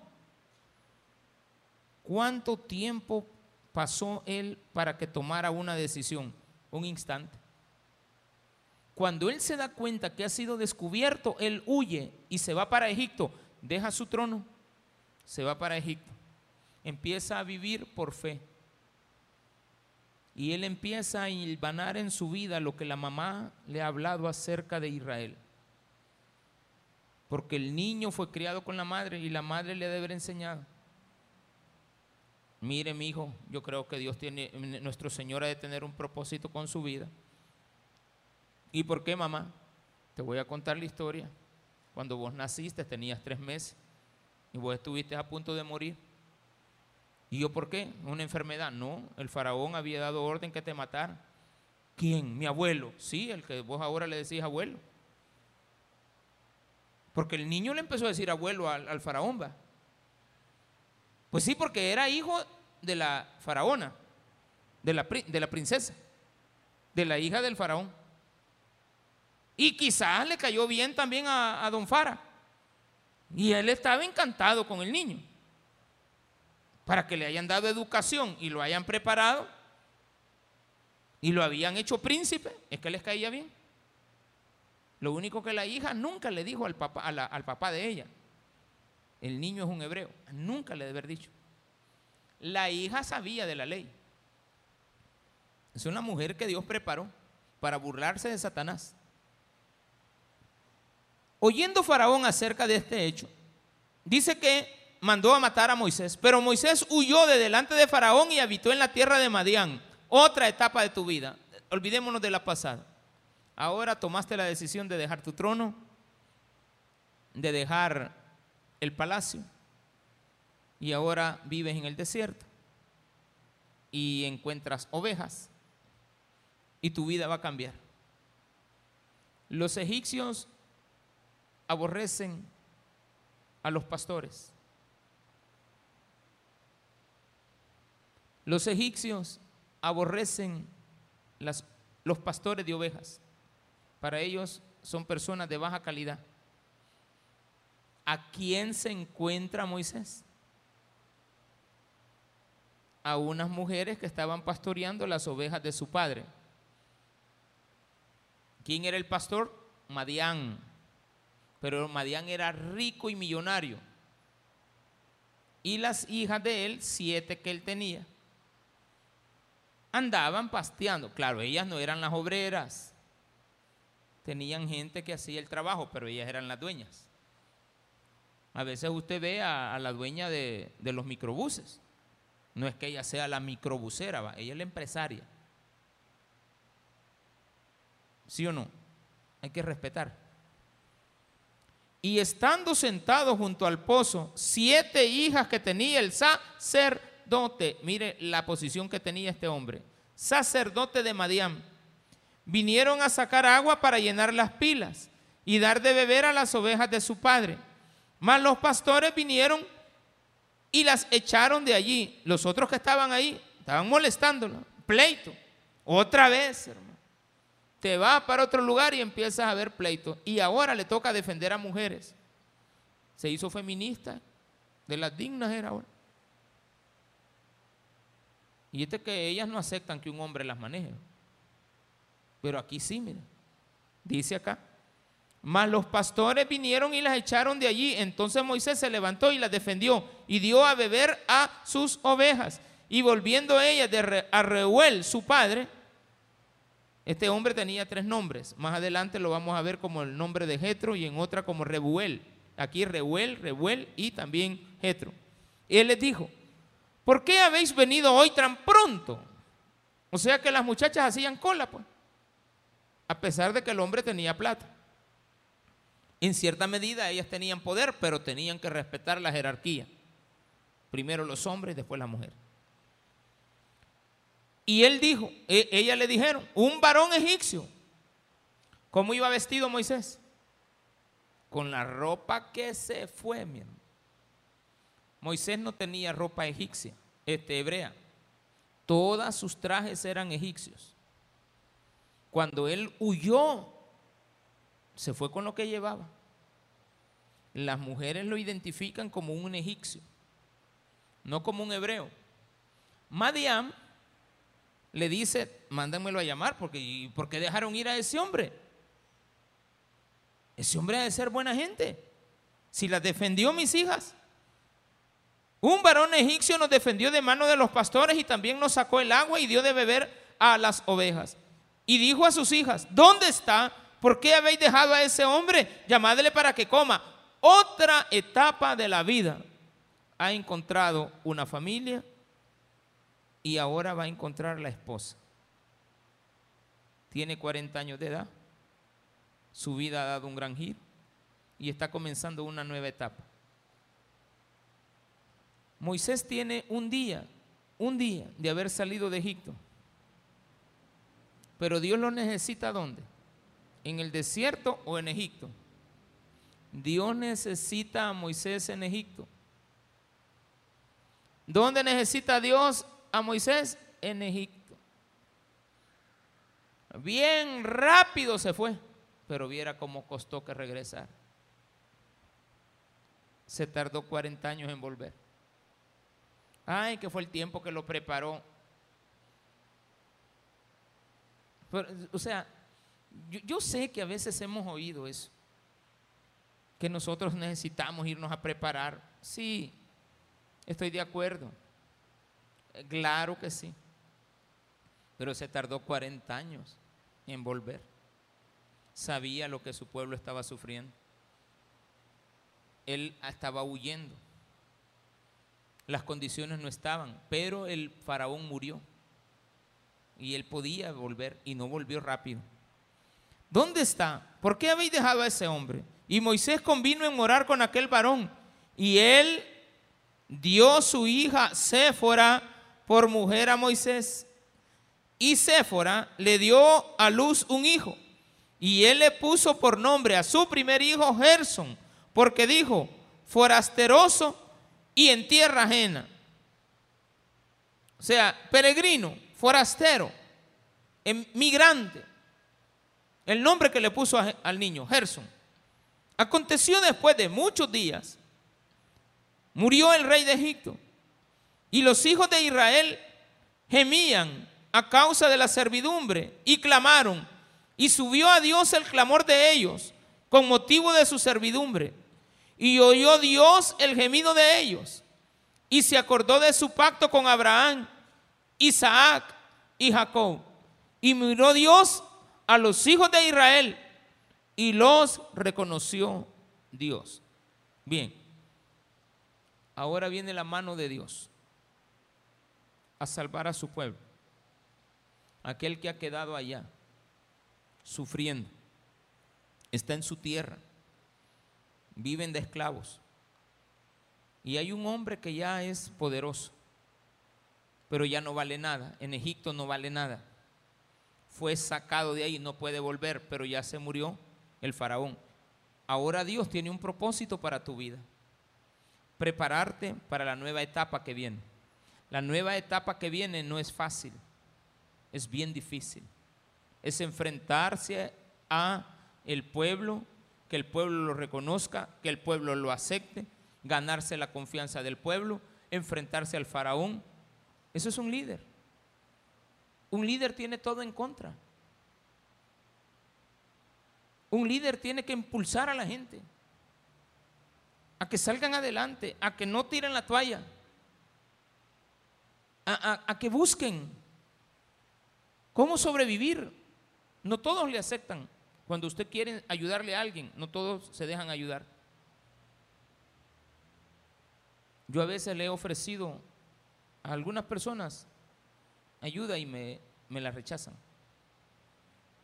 ¿Cuánto tiempo pasó él para que tomara una decisión? Un instante. Cuando él se da cuenta que ha sido descubierto, él huye y se va para Egipto. Deja su trono, se va para Egipto. Empieza a vivir por fe. Y él empieza a hilvanar en su vida lo que la mamá le ha hablado acerca de Israel. Porque el niño fue criado con la madre y la madre le debe haber enseñado. Mire, mi hijo, yo creo que Dios tiene, nuestro Señor ha de tener un propósito con su vida. ¿Y por qué, mamá? Te voy a contar la historia. Cuando vos naciste tenías tres meses y vos estuviste a punto de morir. ¿Y yo por qué? Una enfermedad. No, el faraón había dado orden que te matara. ¿Quién? Mi abuelo. Sí, el que vos ahora le decís abuelo. Porque el niño le empezó a decir abuelo al, faraón, va. Pues sí, porque era hijo de la faraona, de la, de la princesa, de la hija del faraón. Y quizás le cayó bien también a, don Fara. Y él estaba encantado con el niño. Para que le hayan dado educación y lo hayan preparado y lo habían hecho príncipe, es que les caía bien. Lo único que la hija nunca le dijo al papá, al papá de ella. el niño es un hebreo. Nunca le debe haber dicho. La hija sabía de la ley. Es una mujer que Dios preparó para burlarse de Satanás. Oyendo Faraón acerca de este hecho, dice que mandó a matar a Moisés, pero Moisés huyó de delante de Faraón y habitó en la tierra de Madián. Otra etapa de tu vida. Olvidémonos de la pasada. Ahora tomaste la decisión de dejar tu trono, de dejar el palacio y ahora vives en el desierto y encuentras ovejas y tu vida va a cambiar. Los egipcios aborrecen a los pastores. Los egipcios aborrecen las, los pastores de ovejas. Para ellos son personas de baja calidad. ¿A quién se encuentra Moisés? A unas mujeres que estaban pastoreando las ovejas de su padre. ¿Quién era el pastor? Madián. Pero Madián era rico y millonario. Y las hijas de él, siete que él tenía, andaban pasteando. Claro, ellas no eran las obreras. Tenían gente que hacía el trabajo, pero ellas eran las dueñas. A veces usted ve a, la dueña de, los microbuses. No es que ella sea la microbusera, ¿va? ella es la empresaria. ¿Sí o no? Hay que respetar. Y estando sentado junto al pozo, siete hijas que tenía el sacerdote, mire la posición que tenía este hombre, sacerdote de Madián, vinieron a sacar agua para llenar las pilas y dar de beber a las ovejas de su padre. Mas los pastores vinieron y las echaron de allí. Los otros que estaban ahí estaban molestándola, pleito. Otra vez, hermano te vas para otro lugar y empiezas a ver pleito. Y ahora le toca defender a mujeres. Se hizo feminista, de las dignas era ahora. Y este que ellas no aceptan que un hombre las maneje. Pero aquí sí, mire. Dice acá. Mas los pastores vinieron y las echaron de allí. Entonces Moisés se levantó y las defendió y dio a beber a sus ovejas. Y volviendo ellas de a Reuel, su padre, este hombre tenía tres nombres. Más adelante lo vamos a ver como el nombre de Jetro y en otra como Rebuel. Aquí Reuel, Rebuel y también Jetro. Él les dijo, ¿por qué habéis venido hoy tan pronto? O sea que las muchachas hacían cola, pues. A pesar de que el hombre tenía plata. En cierta medida ellas tenían poder, pero tenían que respetar la jerarquía. Primero los hombres, después las mujeres. Y él dijo, e, ella le dijeron, un varón egipcio. ¿Cómo iba vestido Moisés? Con la ropa que se fue, mi Moisés no tenía ropa egipcia, este, hebrea. Todas sus trajes eran egipcios. Cuando él huyó, se fue con lo que llevaba. Las mujeres lo identifican como un egipcio, no como un hebreo. Madiam le dice, mándenmelo a llamar, porque ¿por qué dejaron ir a ese hombre? Ese hombre ha de ser buena gente. Si las defendió mis hijas. Un varón egipcio nos defendió de mano de los pastores y también nos sacó el agua y dio de beber a las ovejas. Y dijo a sus hijas, ¿dónde está? ¿Por qué habéis dejado a ese hombre? Llamadle para que coma. Otra etapa de la vida. Ha encontrado una familia, y ahora va a encontrar la esposa. Tiene 40 años de edad, su vida ha dado un gran giro y está comenzando una nueva etapa. Moisés tiene un día, un día de haber salido de Egipto, pero Dios lo necesita ¿dónde? ¿En el desierto o en Egipto? Dios necesita a Moisés en Egipto. ¿Dónde necesita Dios a Moisés en Egipto. Bien rápido se fue, pero viera cómo costó que regresar. Se tardó 40 años en volver. Ay, que fue el tiempo que lo preparó. o sea, yo, yo sé que a veces hemos oído eso, que nosotros necesitamos irnos a preparar Sí, estoy de acuerdo. Eh, Claro que sí. Pero se tardó 40 años en volver. Sabía lo que su pueblo estaba sufriendo. Él estaba huyendo. Las condiciones no estaban, pero el faraón murió. Y él podía volver y no volvió rápido. ¿Dónde está? ¿Por qué habéis dejado a ese hombre? Y Moisés convino en morar con aquel varón. Y él dio su hija Séfora por mujer a Moisés. Y Séfora le dio a luz un hijo. Y él le puso por nombre a su primer hijo Gerson, porque dijo, forasteroso y en tierra ajena. O sea, peregrino, forastero, em- migrante. El nombre que le puso al niño, Gerson. Aconteció después de muchos días, murió el rey de Egipto y los hijos de Israel gemían a causa de la servidumbre y clamaron y subió a Dios el clamor de ellos con motivo de su servidumbre y oyó Dios el gemido de ellos. Y se acordó de su pacto con Abraham, Isaac y Jacob. Y miró Dios a los hijos de Israel y los reconoció Dios. Bien, ahora viene la mano de Dios a salvar a su pueblo, aquel que ha quedado allá, sufriendo, está en su tierra, viven de esclavos. Y hay un hombre que ya es poderoso, pero ya no vale nada, en Egipto no vale nada. Fue sacado de ahí, no puede volver, pero ya se murió el faraón. Ahora Dios tiene un propósito para tu vida. Prepararte para la nueva etapa que viene. La nueva etapa que viene no es fácil, es bien difícil. Es enfrentarse a el pueblo, que el pueblo lo reconozca, que el pueblo lo acepte, ganarse la confianza del pueblo, enfrentarse al faraón. Eso es un líder. Un líder tiene todo en contra. Un líder tiene que impulsar a la gente a que salgan adelante, a que no tiren la toalla, a, a- a que busquen cómo sobrevivir. No todos le aceptan. Cuando usted quiere ayudarle a alguien, no todos se dejan ayudar. Yo a veces le he ofrecido a algunas personas ayuda y me, me la rechazan.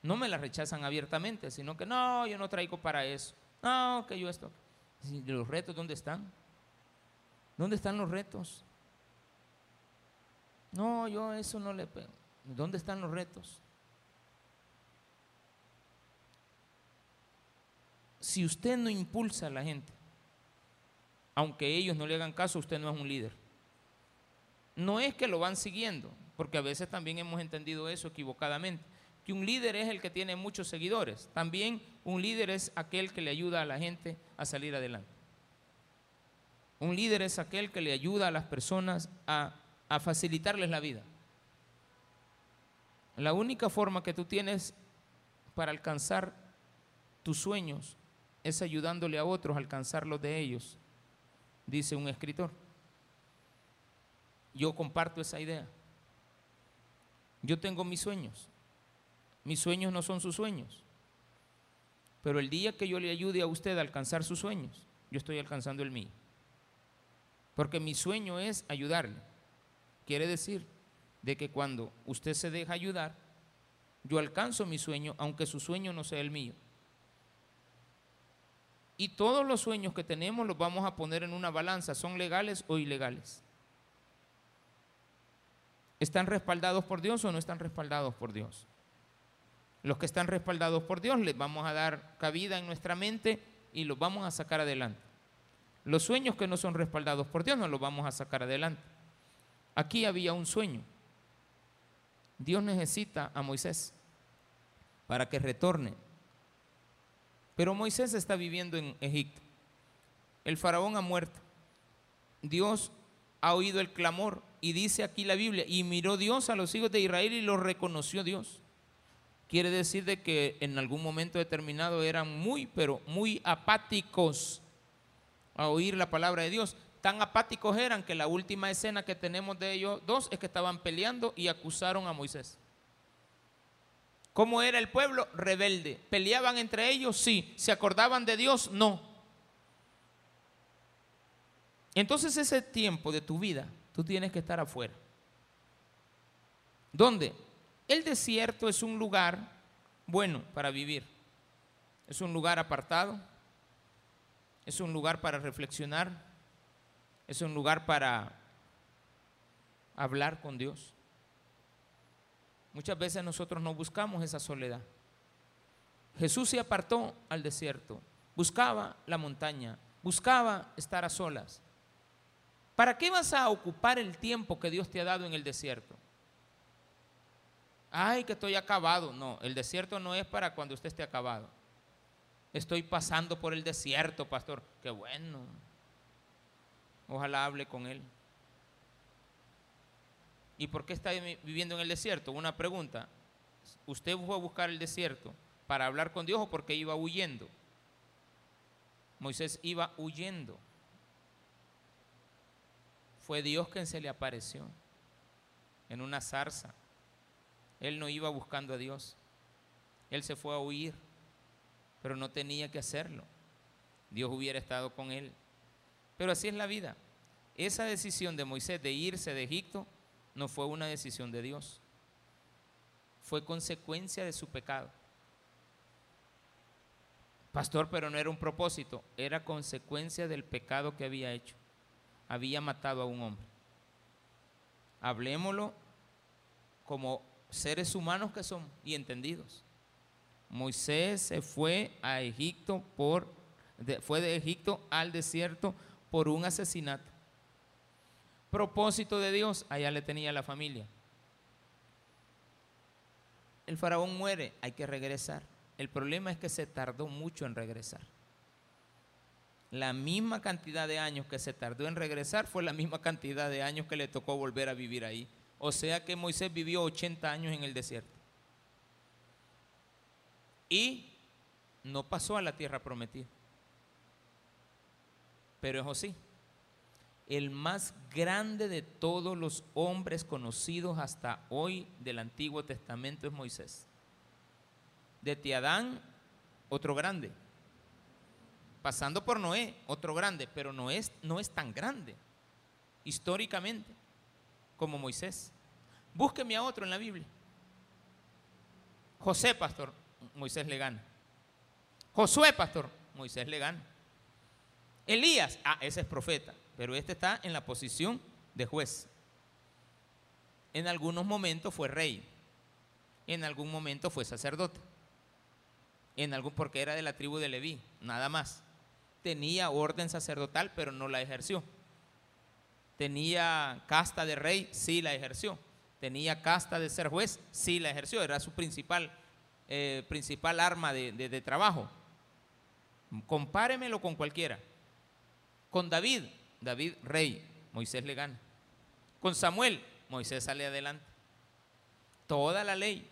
No me la rechazan abiertamente, sino que no, yo no traigo para eso. No, que yo esto. ¿Los retos dónde están? ¿Dónde están los retos? No, yo eso no le. ¿Dónde están los retos? Si usted no impulsa a la gente, aunque ellos no le hagan caso, usted no es un líder. No es que lo van siguiendo, porque a veces también hemos entendido eso equivocadamente, que un líder es el que tiene muchos seguidores. También un líder es aquel que le ayuda a la gente a salir adelante. Un líder es aquel que le ayuda a las personas a, a facilitarles la vida. La única forma que tú tienes para alcanzar tus sueños es ayudándole a otros a alcanzar los de ellos, dice un escritor. Yo comparto esa idea. Yo tengo mis sueños. Mis sueños no son sus sueños. Pero el día que yo le ayude a usted a alcanzar sus sueños, yo estoy alcanzando el mío. Porque mi sueño es ayudarle. Quiere decir de que cuando usted se deja ayudar, yo alcanzo mi sueño, aunque su sueño no sea el mío. Y todos los sueños que tenemos los vamos a poner en una balanza, ¿son legales o ilegales? ¿Están respaldados por Dios o no están respaldados por Dios? Los que están respaldados por Dios les vamos a dar cabida en nuestra mente y los vamos a sacar adelante. Los sueños que no son respaldados por Dios no los vamos a sacar adelante. Aquí había un sueño. Dios necesita a Moisés para que retorne. Pero Moisés está viviendo en Egipto. El faraón ha muerto. Dios ha oído el clamor y dice aquí la Biblia, y miró Dios a los hijos de Israel y los reconoció Dios. Quiere decir de que en algún momento determinado eran muy, pero muy apáticos a oír la palabra de Dios. tan apáticos eran que la última escena que tenemos de ellos dos es que estaban peleando y acusaron a Moisés. ¿Cómo era el pueblo? Rebelde. ¿Peleaban entre ellos? Sí. ¿Se acordaban de Dios? No. Entonces ese tiempo de tu vida, tú tienes que estar afuera. ¿Dónde? El desierto es un lugar bueno para vivir. Es un lugar apartado. Es un lugar para reflexionar. Es un lugar para hablar con Dios. Muchas veces nosotros no buscamos esa soledad. Jesús se apartó al desierto, buscaba la montaña, buscaba estar a solas. ¿Para qué vas a ocupar el tiempo que Dios te ha dado en el desierto? Ay, que estoy acabado. No, el desierto no es para cuando usted esté acabado. Estoy pasando por el desierto, pastor. Qué bueno. Ojalá hable con él. ¿Y por qué está viviendo en el desierto? Una pregunta. ¿Usted fue a buscar el desierto para hablar con Dios o porque iba huyendo? Moisés iba huyendo. Fue Dios quien se le apareció en una zarza. Él no iba buscando a Dios. Él se fue a huir, pero no tenía que hacerlo. Dios hubiera estado con él. Pero así es la vida. Esa decisión de Moisés de irse de Egipto no fue una decisión de Dios. Fue consecuencia de su pecado. Pastor, pero no era un propósito, era consecuencia del pecado que había hecho. Había matado a un hombre. Hablemoslo como seres humanos que son y entendidos. Moisés se fue a Egipto por fue de Egipto al desierto por un asesinato. Propósito de Dios, allá le tenía la familia. El faraón muere, hay que regresar. El problema es que se tardó mucho en regresar. La misma cantidad de años que se tardó en regresar fue la misma cantidad de años que le tocó volver a vivir ahí. O sea que Moisés vivió 80 años en el desierto. Y no pasó a la tierra prometida. Pero es así. El más grande de todos los hombres conocidos hasta hoy del Antiguo Testamento es Moisés. De Tiadán, otro grande. Pasando por Noé, otro grande, pero no es, no es tan grande históricamente como Moisés. Búsqueme a otro en la Biblia. José, pastor, Moisés le gana. Josué, pastor, Moisés le gana. Elías, ah, ese es profeta, pero este está en la posición de juez. En algunos momentos fue rey, en algún momento fue sacerdote, en algún porque era de la tribu de Leví, nada más. Tenía orden sacerdotal, pero no la ejerció. Tenía casta de rey, sí la ejerció. Tenía casta de ser juez, sí la ejerció. Era su principal, eh, principal arma de, de trabajo. Compáremelo con cualquiera. Con David, David rey, Moisés le gana. Con Samuel, Moisés sale adelante. Toda la ley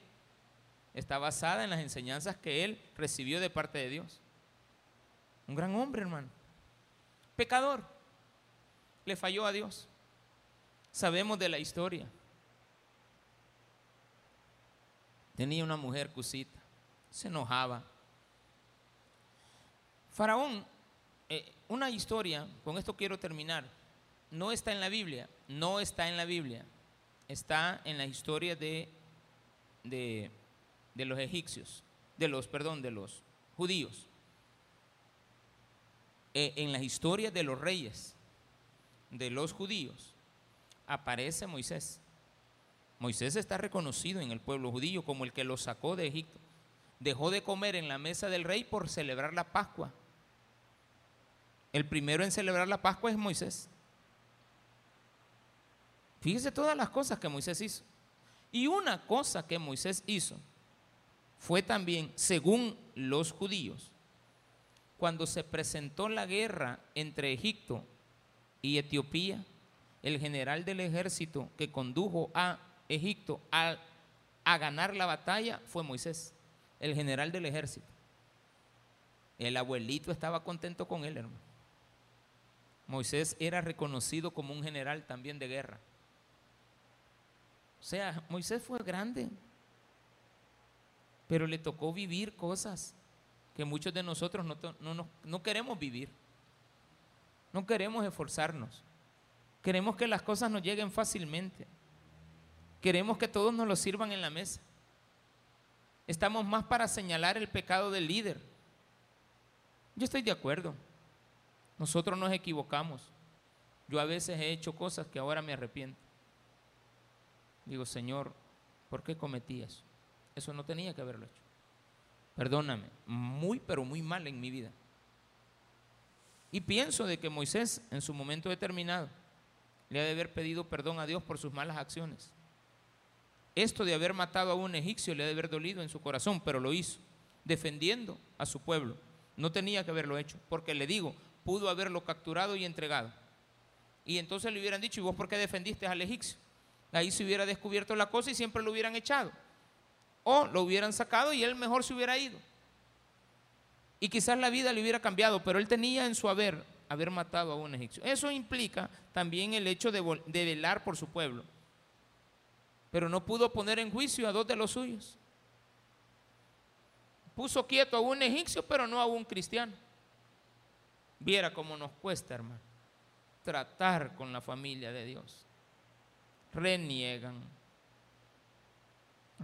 está basada en las enseñanzas que él recibió de parte de Dios. Un gran hombre, hermano. Pecador le falló a Dios. Sabemos de la historia. Tenía una mujer cusita, se enojaba. Faraón, una historia, con esto quiero terminar, no está en la Biblia, no está en la Biblia, está en la historia de, de, de los egipcios, de los, perdón, de los judíos, eh, en la historia de los reyes de los judíos, aparece Moisés. Moisés está reconocido en el pueblo judío como el que lo sacó de Egipto. Dejó de comer en la mesa del rey por celebrar la Pascua. El primero en celebrar la Pascua es Moisés. Fíjese todas las cosas que Moisés hizo. Y una cosa que Moisés hizo fue también, según los judíos, cuando se presentó la guerra entre Egipto y Etiopía, el general del ejército que condujo a Egipto a, a ganar la batalla fue Moisés, el general del ejército. El abuelito estaba contento con él, hermano. Moisés era reconocido como un general también de guerra. O sea, Moisés fue grande, pero le tocó vivir cosas que muchos de nosotros no, no, queremos vivir. No queremos esforzarnos. Queremos que las cosas nos lleguen fácilmente. Queremos que todos nos lo sirvan en la mesa. Estamos más para señalar el pecado del líder. Yo estoy de acuerdo. Nosotros nos equivocamos. Yo a veces he hecho cosas que ahora me arrepiento. Digo, Señor, ¿por qué cometí eso? Eso no tenía que haberlo hecho. Perdóname, muy pero muy mal en mi vida. Y pienso de que Moisés en su momento determinado le ha de haber pedido perdón a Dios por sus malas acciones. Esto de haber matado a un egipcio le ha de haber dolido en su corazón, pero lo hizo, defendiendo a su pueblo. No tenía que haberlo hecho, porque le digo, pudo haberlo capturado y entregado. Y entonces le hubieran dicho, ¿y vos por qué defendiste al egipcio? Ahí se hubiera descubierto la cosa y siempre lo hubieran echado. O lo hubieran sacado y él mejor se hubiera ido. Y quizás la vida le hubiera cambiado, pero él tenía en su haber haber matado a un egipcio. Eso implica también el hecho de, de velar por su pueblo. Pero no pudo poner en juicio a dos de los suyos. Puso quieto a un egipcio, pero no a un cristiano. Viera cómo nos cuesta, hermano, tratar con la familia de Dios. Reniegan,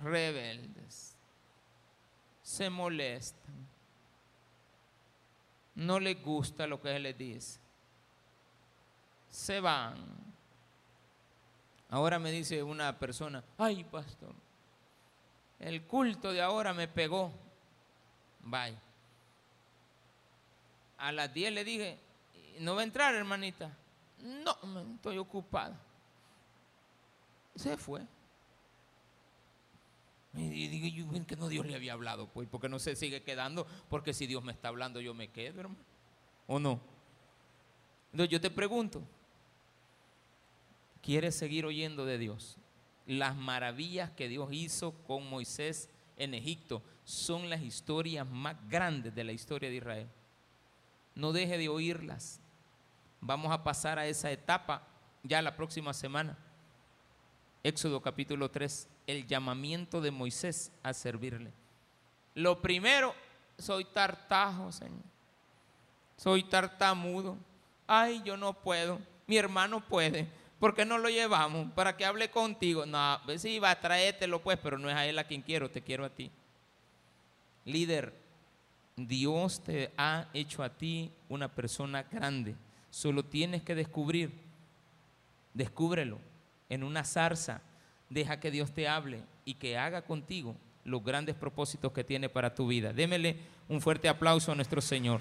rebeldes, se molestan, no les gusta lo que Él les dice, se van. Ahora me dice una persona, ay pastor, el culto de ahora me pegó. Bye a las 10 le dije, ¿no va a entrar, hermanita? No, estoy ocupada. Se fue. Y digo, yo que no Dios le había hablado, pues, porque no se sigue quedando, porque si Dios me está hablando, yo me quedo, hermano. ¿O no? Entonces yo te pregunto, ¿quieres seguir oyendo de Dios? Las maravillas que Dios hizo con Moisés en Egipto son las historias más grandes de la historia de Israel no deje de oírlas. Vamos a pasar a esa etapa ya la próxima semana. Éxodo capítulo 3, el llamamiento de Moisés a servirle. Lo primero, soy tartajo, Señor. Soy tartamudo. Ay, yo no puedo. Mi hermano puede. ¿Por qué no lo llevamos? Para que hable contigo. No, sí, va, tráetelo pues, pero no es a él a quien quiero, te quiero a ti. Líder, Dios te ha hecho a ti una persona grande. Solo tienes que descubrir, descúbrelo en una zarza. Deja que Dios te hable y que haga contigo los grandes propósitos que tiene para tu vida. Démele un fuerte aplauso a nuestro Señor.